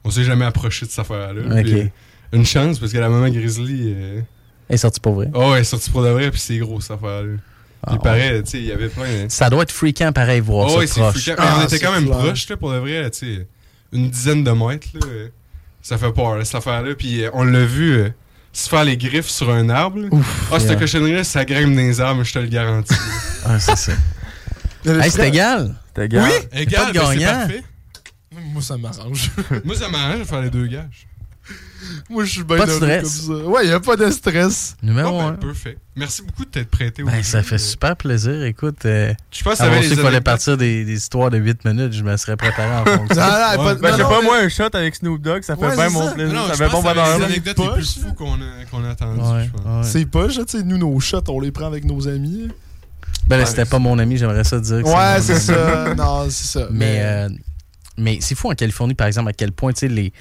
on s'est jamais approché de cette affaire-là. Euh, Une chance, parce que la maman grizzly... euh, Elle est sortie pour vrai. Oh, elle est sortie pour de vrai, puis c'est gros cette affaire-là. Ah, il paraît, tu sais, il y avait plein. de- Ça doit être fréquent pareil voir Oh, ça c'est proche. fréquent. Mais Ah, on était c'est quand même proche, là, pour de vrai, tu sais. Une dizaine de mètres, là. euh, Ça fait peur, cette affaire-là. Puis euh, on l'a vu euh, se faire les griffes sur un arbre. là. Ah, cette yeah. cochonnerie-là, ça grimpe dans les arbres, je te le garantis. Ah, c'est ça. Hey, c'est égal. T'es gars. Égal, pas de c'est gagnant. parfait. Moi, ça m'arrange. Moi, ça m'arrange de faire les deux gages. Moi, je suis bien Pas de heureux stress. comme ça. Ouais, il a pas de stress. Numéro Bon, ben, 1. parfait. Merci beaucoup de t'être prêté au Ben, jeu. ça fait Euh, super plaisir. Écoute, euh, Je pense que qu'il fallait partir des, des histoires de 8 minutes, je me serais préparé en fonction. Ah, Ouais. pas- Ben, non, j'ai non, pas mais- moi un shot avec Snoop Dogg, ça fait Ouais, bien c'est mon ça. plaisir. Non, ça fait bon bonheur. là. anecdotes les Poche. plus fous qu'on a, qu'on a entendues, Ouais. C'est pas, tu sais, nous, nos shots, on les prend avec nos amis. Ben là, c'était c'est- pas mon ami, j'aimerais ça dire que Ouais, c'est ça. Non, c'est ça. Mais, euh, mais c'est fou en Californie, par exemple, à quel point, tu sais, les.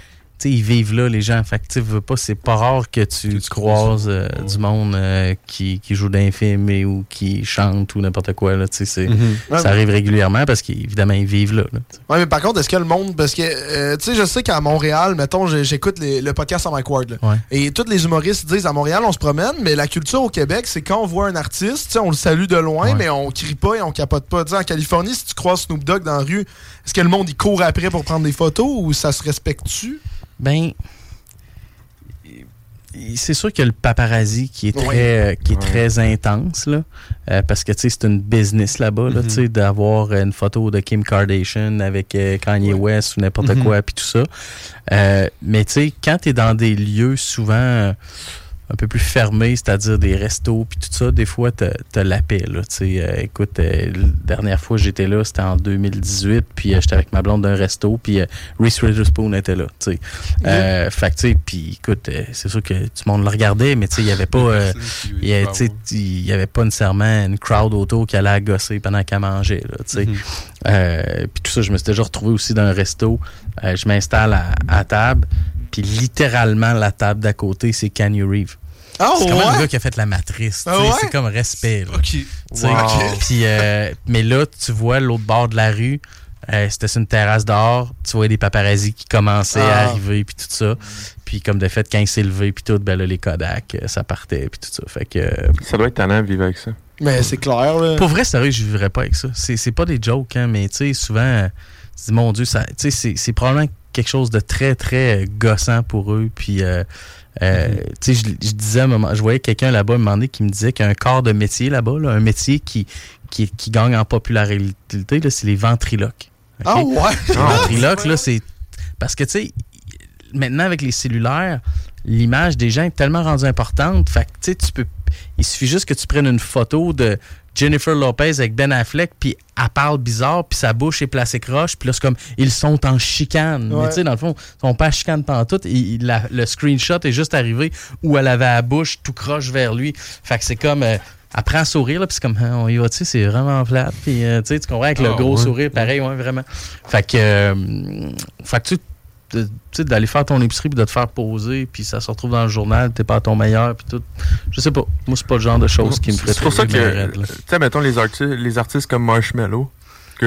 Ils vivent là, les gens. Fait que, veux pas, c'est pas rare que tu, croises euh, ouais. du monde euh, qui, qui joue d'un film et- ou qui chante ou n'importe quoi. Là, Mhm. Ouais, ça arrive régulièrement parce qu'évidemment, ils vivent là. Ouais, mais par contre, est-ce que le monde. Parce que, euh, tu sais, je sais qu'à Montréal, mettons, j'écoute le podcast à Mike Ward. là. Et tous les humoristes disent à Montréal, on se promène, mais la culture au Québec, c'est quand on voit un artiste, on le salue de loin, mais on crie pas et on capote pas. Tu sais, en Californie, si tu croises Snoop Dogg dans la rue, est-ce que le monde il court après pour prendre des photos ou ça se respecte-tu? Ben, c'est sûr qu'il y a le paparazzi qui est très, euh, qui est très intense, là. Euh, parce que, tu sais, c'est une business là-bas, là, sais, d'avoir une photo de Kim Kardashian avec euh, Kanye West ou n'importe Mhm. quoi, puis tout ça. Mais, tu sais, quand tu es dans des lieux souvent un peu plus fermés, c'est-à-dire des restos, puis tout ça, des fois, tu as la paix, là. Euh, écoute, euh, la dernière fois que j'étais là, c'était en 2018, puis euh, j'étais avec ma blonde d'un resto, puis euh, Reese Witherspoon était là, sais. Euh, fait que, tu sais, puis écoute, euh, c'est sûr que tout le monde le regardait, mais il y avait pas... euh, il y, avait pas nécessairement une crowd autour qui allait à gosser pendant qu'elle mangeait, là, sais. Mhm. Euh, puis tout ça, je me suis déjà retrouvé aussi dans un resto. Euh, je m'installe à, à table, puis littéralement, la table d'à côté, c'est Kanye Reeves. Ah, c'est comme le ouais? gars qui a fait la matrice. tu Ah sais, ouais? C'est comme respect. là. Wow. Puis, euh, mais là, tu vois l'autre bord de la rue, euh, c'était sur une terrasse dehors, tu vois des paparazzis qui commençaient à Ah. arriver, puis tout ça. Puis comme de fait, quand il s'est levé, puis tout, ben là, les Kodak, euh, ça partait, puis tout ça. Fait que... euh, Ça doit être talent de vivre avec ça. Mais c'est clair, là. pour vrai, sérieux, je vivrais pas avec ça. C'est c'est pas des jokes, hein, mais tu sais, souvent, tu dis, mon Dieu, ça, tu sais, c'est- c'est probablement quelque chose de très, très gossant pour eux. Puis, euh, euh, tu sais, je, je disais, je voyais quelqu'un là-bas, moment donné, qui me disait qu'il y a un corps de métier là-bas, là, un métier qui, qui, qui gagne en popularité, c'est les ventriloques. Ah, ouais? Les ventriloques, là, c'est. Parce que, tu sais, maintenant, avec les cellulaires, l'image des gens est tellement rendue importante. Fait que, tu sais, tu peux. Il suffit juste que tu prennes une photo de Jennifer Lopez avec Ben Affleck, puis elle parle bizarre, puis sa bouche est placée croche, puis là, c'est comme, ils sont en chicane. Ouais. Mais tu sais, dans le fond, ils sont pas en chicane pendant tout. Et, la- le screenshot est juste arrivé où elle avait la bouche tout croche vers lui. Fait que c'est comme. euh, apprends à sourire, là, puis c'est comme, hein, on y va, tu sais, c'est vraiment flat. Puis, euh, tu sais, tu comprends, avec le Ah, gros ouais. sourire, pareil, ouais, vraiment. Fait que, euh, fait que tu d'aller faire ton épicerie puis de te faire poser puis ça se retrouve dans le journal t'es pas à ton meilleur puis tout. Je sais pas. Moi c'est pas le genre de choses qui me ferait C'est pour ça que, tu sais, mettons les, artistes les artistes comme Marshmello,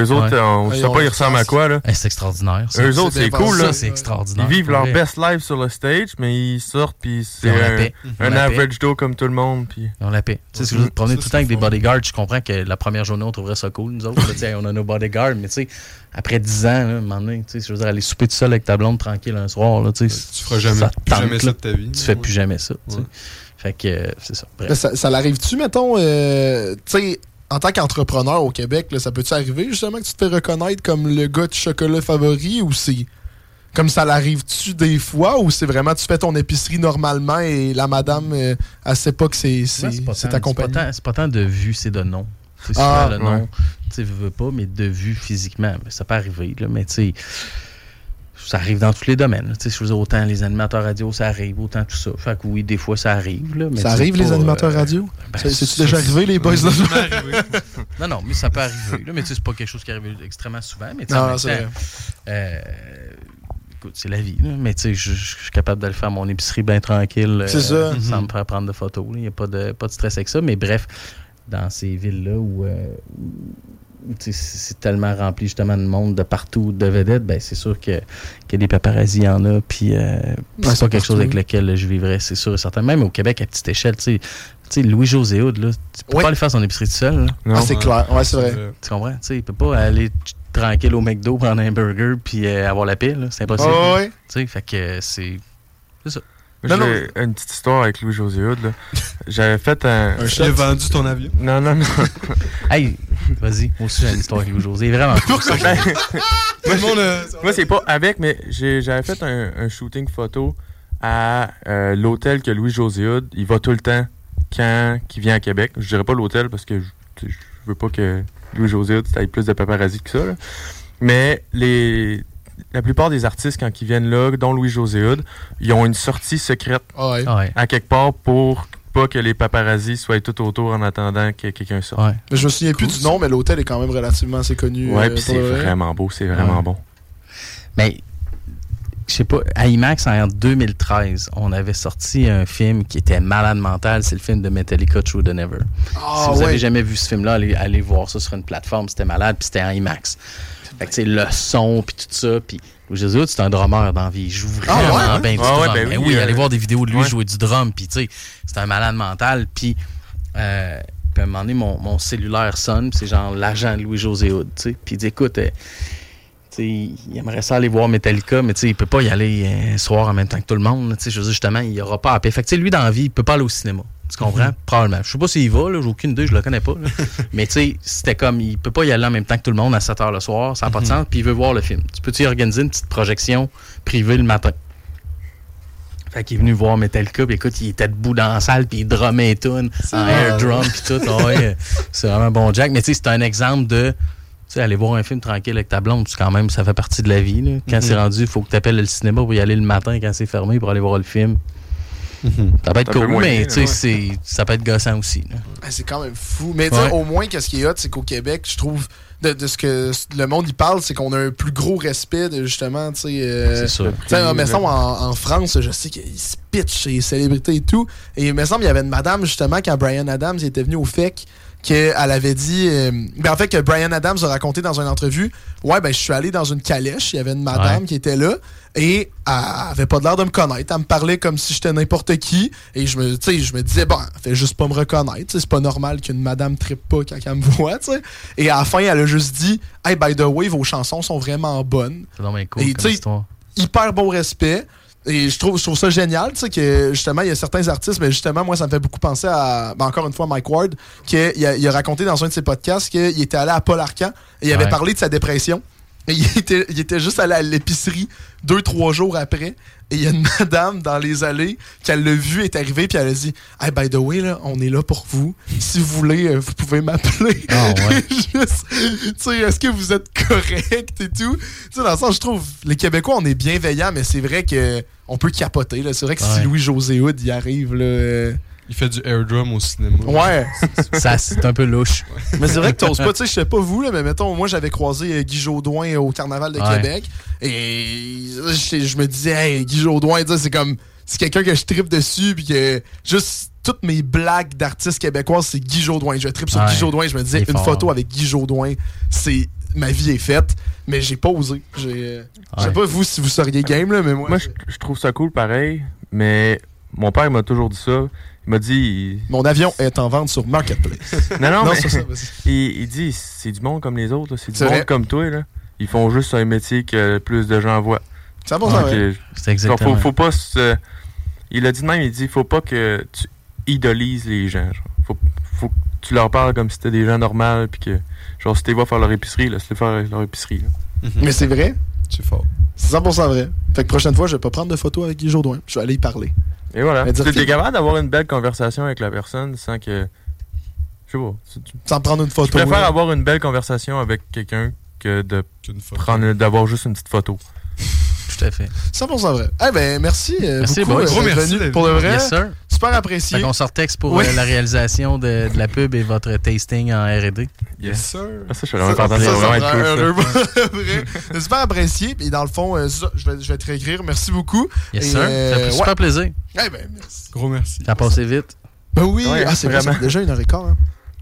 qu'eux autres, Ouais. on ils ont pas, ils ressemblent à quoi, là. Hey, c'est extraordinaire ça. Eux autres, c'est cool, là. C'est extraordinaire, Ils vivent leur vrai. best life sur le stage, mais ils sortent, puis c'est un, un average Joe comme tout le monde, puis... Ils ont la paix. Tu sais, si vous tout le temps avec des bodyguards, je comprends que la première journée, on trouverait ça cool, nous autres. sais, on a nos bodyguards, mais tu sais, après 10 ans, là, à un moment donné, tu sais, je veux dire, aller souper tout seul avec ta blonde tranquille un soir, là, tu sais. Tu feras jamais- ça jamais tente, ça de ta vie. Tu fais plus jamais ça, tu sais. Fait que, euh, c'est ça. Bref. Mais ça, ça l'arrive-tu, mettons, euh, tu sais, en tant qu'entrepreneur au Québec, là, ça peut-tu arriver justement que tu te fais reconnaître comme le gars de chocolat favori ou c'est. Comme ça l'arrive-tu des fois ou c'est vraiment tu fais ton épicerie normalement et la madame, euh, elle sait pas que c'est c'est- c'est c'est ta c'est compagnie? C'est pas tant de vue, c'est de nom. Sais, Ah, le nom, ouais. tu veux, pas, mais de vue physiquement. Ça peut arriver, là, mais tu sais, ça arrive dans tous les domaines. Tu sais, je veux dire, autant les animateurs radio, ça arrive, autant tout ça. Fait que oui, des fois, ça arrive. Là, mais Ça arrive, les pas, animateurs euh, radio? ben, C'est- C'est-tu ça, déjà arrivé, les boys de Non, non, mais ça peut arriver. là, mais tu sais, c'est pas quelque chose qui arrive extrêmement souvent. Mais tu sais, Non, c'est euh, écoute, c'est la vie. là. Mais tu sais, je suis capable d'aller faire mon épicerie bien tranquille. euh, ça. Sans Mhm. me faire prendre de photos. Il n'y a pas de, pas de stress avec ça. Mais bref, dans ces villes-là où, euh, où, c'est tellement rempli justement de monde de partout, de vedettes, ben c'est sûr que, que des paparazzis, il y en a. Puis euh, c'est pas quelque chose avec lequel je vivrais, c'est sûr et certain. Même au Québec, à petite échelle, tu sais. Louis-José Hood, là, tu peux pas aller faire son épicerie tout seul. Ah, c'est clair. Ouais, c'est vrai. Tu comprends? Tu sais, il peut pas aller tranquille au McDo, prendre un burger puis euh, avoir la paix. là. C'est impossible. Ouais. Tu sais, fait que euh, c'est. C'est ça. J'ai une petite histoire avec Louis-José Hood, là. J'avais fait un... Un a vendu ton avion. Non, non, non. hey, vas-y. Moi aussi, j'ai une histoire avec Louis-José. Vraiment cool, ça. Ben, Tout le monde, euh, Moi, c'est pas avec, mais j'ai- j'avais fait un, un shooting photo à euh, l'hôtel que Louis-José Hood, il va tout le temps quand il vient à Québec. Je dirais pas l'hôtel parce que je, je veux pas que Louis-José Hood ait plus de paparazzi que ça. là. Mais les, la plupart des artistes, quand ils viennent là, dont Louis-José Hood, ils ont une sortie secrète ouais. Ouais. à quelque part pour pas que les paparazzis soient tout autour en attendant que quelqu'un sorte. Ouais. Mais je me souviens plus du nom, mais l'hôtel est quand même relativement assez connu. Ouais, euh, puis pour c'est vrai. vraiment beau, c'est vraiment Ouais. bon. Mais, je sais pas, à IMAX, en 2013, on avait sorti un film qui était malade mental. C'est le film de Metallica True the Never. Ah, si vous ouais. avez jamais vu ce film-là, allez, allez voir ça sur une plateforme. C'était malade, puis c'était en IMAX. Fait que, le son, puis tout ça. Puis, Jésus, c'est un drummer dans la vie. Il joue vraiment Ah ouais? bien du Ah ouais, drum. ben Ben oui, euh, allez voir des vidéos de lui ouais. jouer du drum, puis tu sais, c'est un malade mental. Puis, euh, à un moment donné, mon, mon cellulaire sonne, c'est genre l'agent de Louis-José Hood, tu sais. Puis il dit, écoute, euh, il aimerait ça aller voir Metallica, mais il peut pas y aller euh, un soir en même temps que tout le monde. Je veux dire, justement, il y aura pas à paix. Fait que, lui, dans la vie, il peut pas aller au cinéma. Tu comprends? Mhm. Probablement. Je sais pas s'il y va, j'ai aucune idée, je le connais pas. mais tu sais, c'était comme, il peut pas y aller en même temps que tout le monde à 7 h le soir, ça n'a pas de Mhm. sens, puis il veut voir le film. Tu peux-tu y organiser une petite projection privée le matin? Fait qu'il est venu voir Metallica, puis écoute, il était debout dans la salle, puis il drummait et tout, en air drum, puis tout. Ah ouais, c'est vraiment un bon Jack. Mais tu sais, c'est un exemple de. Tu sais, aller voir un film tranquille avec ta blonde, quand même, ça fait partie de la vie. là. Quand Mhm. c'est rendu, il faut que tu appelles le cinéma pour y aller le matin quand c'est fermé pour aller voir le film. Ça peut être cool, mais ouais. ça peut être gossant aussi. Ah, c'est quand même fou. Mais Ouais. au moins, qu'est-ce qui est hot, c'est qu'au Québec, je trouve, de, de ce que le monde y parle, c'est qu'on a un plus gros respect de justement, tu sais. euh, me semble, en, en France, je sais qu'ils se pitchent chez les célébrités et tout. Et il me semble, il y avait une madame, justement, quand Brian Adams était venu au FEC, qu'elle avait dit. euh, ben, en fait, que Brian Adams a raconté dans une entrevue Ouais, ben, je suis allé dans une calèche, il y avait une madame Ouais. qui était là, et elle avait pas l'air de me connaître. Elle me parlait comme si j'étais n'importe qui, et je me, je me disais Bon, elle fait juste pas me reconnaître. C'est pas normal qu'une madame trippe pas quand elle me voit. Et à la fin, elle a juste dit Hey, by the way, vos chansons sont vraiment bonnes. C'est cool Et comme hyper bon respect. Et je trouve, je trouve ça génial, tu sais, que justement, il y a certains artistes, mais justement, moi, ça me fait beaucoup penser à, ben, encore une fois, Mike Ward, qu'il a, il a raconté dans un de ses podcasts qu'il était allé à Paul Arcan et il avait Ouais. parlé de sa dépression. Et il était, il était juste allé à l'épicerie deux, trois jours après. Et il y a une madame dans les allées qui elle l'a vu, est arrivée, puis elle a dit Hey, by the way, là, on est là pour vous. Si vous voulez, euh, vous pouvez m'appeler. Ah ouais. Juste, tu sais, est-ce que vous êtes correct et tout? Tu sais, dans le sens, je trouve, les Québécois, on est bienveillants, mais c'est vrai que on peut capoter. C'est vrai que si. Louis-José Hood y arrive, là, euh, Il fait du airdrum au cinéma. Ouais. Ça, c'est un peu louche. Mais c'est vrai que t'oses pas, tu sais, je sais pas vous, là, mais mettons, moi j'avais croisé euh, Guy Jodoin au Carnaval de Ouais. Québec. Et je, me disais, hey, Guy Jodoin, tu sais, c'est comme. C'est quelqu'un que je tripe dessus, puis que juste toutes mes blagues d'artistes québécois, c'est Guy Jodoin. Je tripe sur Ouais. Guy Jodoin, je me disais, une fort. photo avec Guy Jodoin, c'est. Ma vie est faite, mais j'ai pas osé. J'ai, euh, Je sais pas vous si vous seriez game, là, mais moi. Moi, je, je trouve ça cool pareil, mais mon père il m'a toujours dit ça. Il m'a dit. Mon avion est en vente sur Marketplace. Non, non, Non, mais ça, il, il dit c'est du monde comme les autres, là. c'est du monde vrai. comme toi. Là. Ils font juste un métier que plus de gens voient. Ça va, va. euh, C'est exactement. Faut, faut pas se- Il a dit de même, il dit faut pas que tu idolises les gens. genre. Faut, faut que tu leur parles comme si c'était des gens normaux, puis que, genre, si tu vas faire leur épicerie, laisse-les faire leur épicerie. là. Mais c'est vrai. C'est fort. C'est 100% vrai. Fait que prochaine fois, je vais pas prendre de photos avec Guy Jodoin. Je vais aller y parler. Et voilà. Tu es capable d'avoir une belle conversation avec la personne sans que. Je sais pas. tu- Sans prendre une photo. Je préfère là. avoir une belle conversation avec quelqu'un que de prendre d'avoir juste une petite photo. Tout à fait. 100% vrai. Eh ben, merci. euh, Merci, beaucoup, boys. euh, Gros merci. Pour le vrai. Yes, sir. Super apprécié. Fait qu'on se retexte pour Oui. euh, la réalisation de, de la pub et votre tasting en R&D. Yes, sir. Ah, ça, je suis vraiment content. C'est super apprécié. Et dans le fond, euh, ça, je, vais, je vais te réécrire. Merci beaucoup. Yes, Et, sir. euh, Ça fait super ouais. plaisir. Eh ben, merci. Gros merci. Ça a passé vite. Ben oui. Ouais, ah, c'est vraiment. déjà une heure et quart. Hein.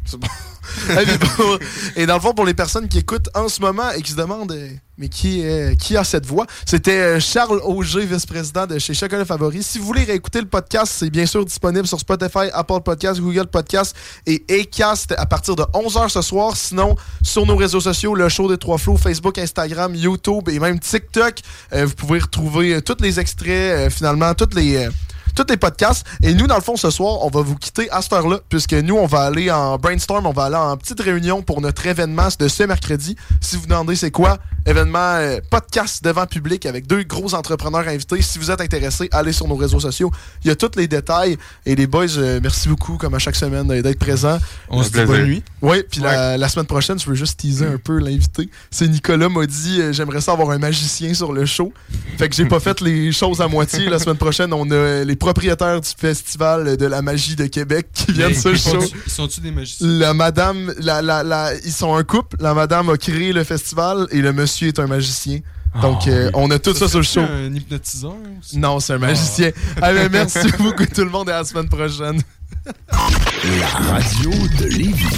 Et dans le fond, pour les personnes qui écoutent en ce moment et qui se demandent euh, mais qui, qui a cette voix, c'était euh, Charles Auger, vice-président de chez Chocolat Favori. Si vous voulez réécouter le podcast, c'est bien sûr disponible sur Spotify, Apple Podcast, Google Podcast et Acast à partir de 11h ce soir. Sinon, sur nos réseaux sociaux, le show des trois flots, Facebook, Instagram, YouTube et même TikTok, euh, vous pouvez retrouver tous les extraits, finalement, toutes les... tous les podcasts. Et nous, dans le fond, ce soir, on va vous quitter à cette heure-là, puisque nous, on va aller en brainstorm, on va aller en petite réunion pour notre événement de ce mercredi. Si vous demandez c'est quoi, événement euh, podcast devant public avec deux gros entrepreneurs invités. Si vous êtes intéressé, allez sur nos réseaux sociaux. Il y a tous les détails. Et les boys, euh, merci beaucoup, comme à chaque semaine, euh, d'être présents. On se dit bonne nuit. Oui, puis la, la semaine prochaine, je veux juste teaser un peu l'invité. C'est Nicolas m'a dit euh, j'aimerais ça avoir un magicien sur le show. Fait que j'ai pas fait les choses à moitié. La semaine prochaine, on a les propriétaires du festival de la magie de Québec qui sur le ils show. Ils sont-tu des magiciens? La madame, la, la, la- ils sont un couple. La madame a créé le festival et le monsieur est un magicien. Donc, Oh, euh, on a tout ça, sur le show. Un hypnotiseur aussi? Non, c'est un magicien. Allez, merci beaucoup tout le monde et à la semaine prochaine. La radio de Lévis.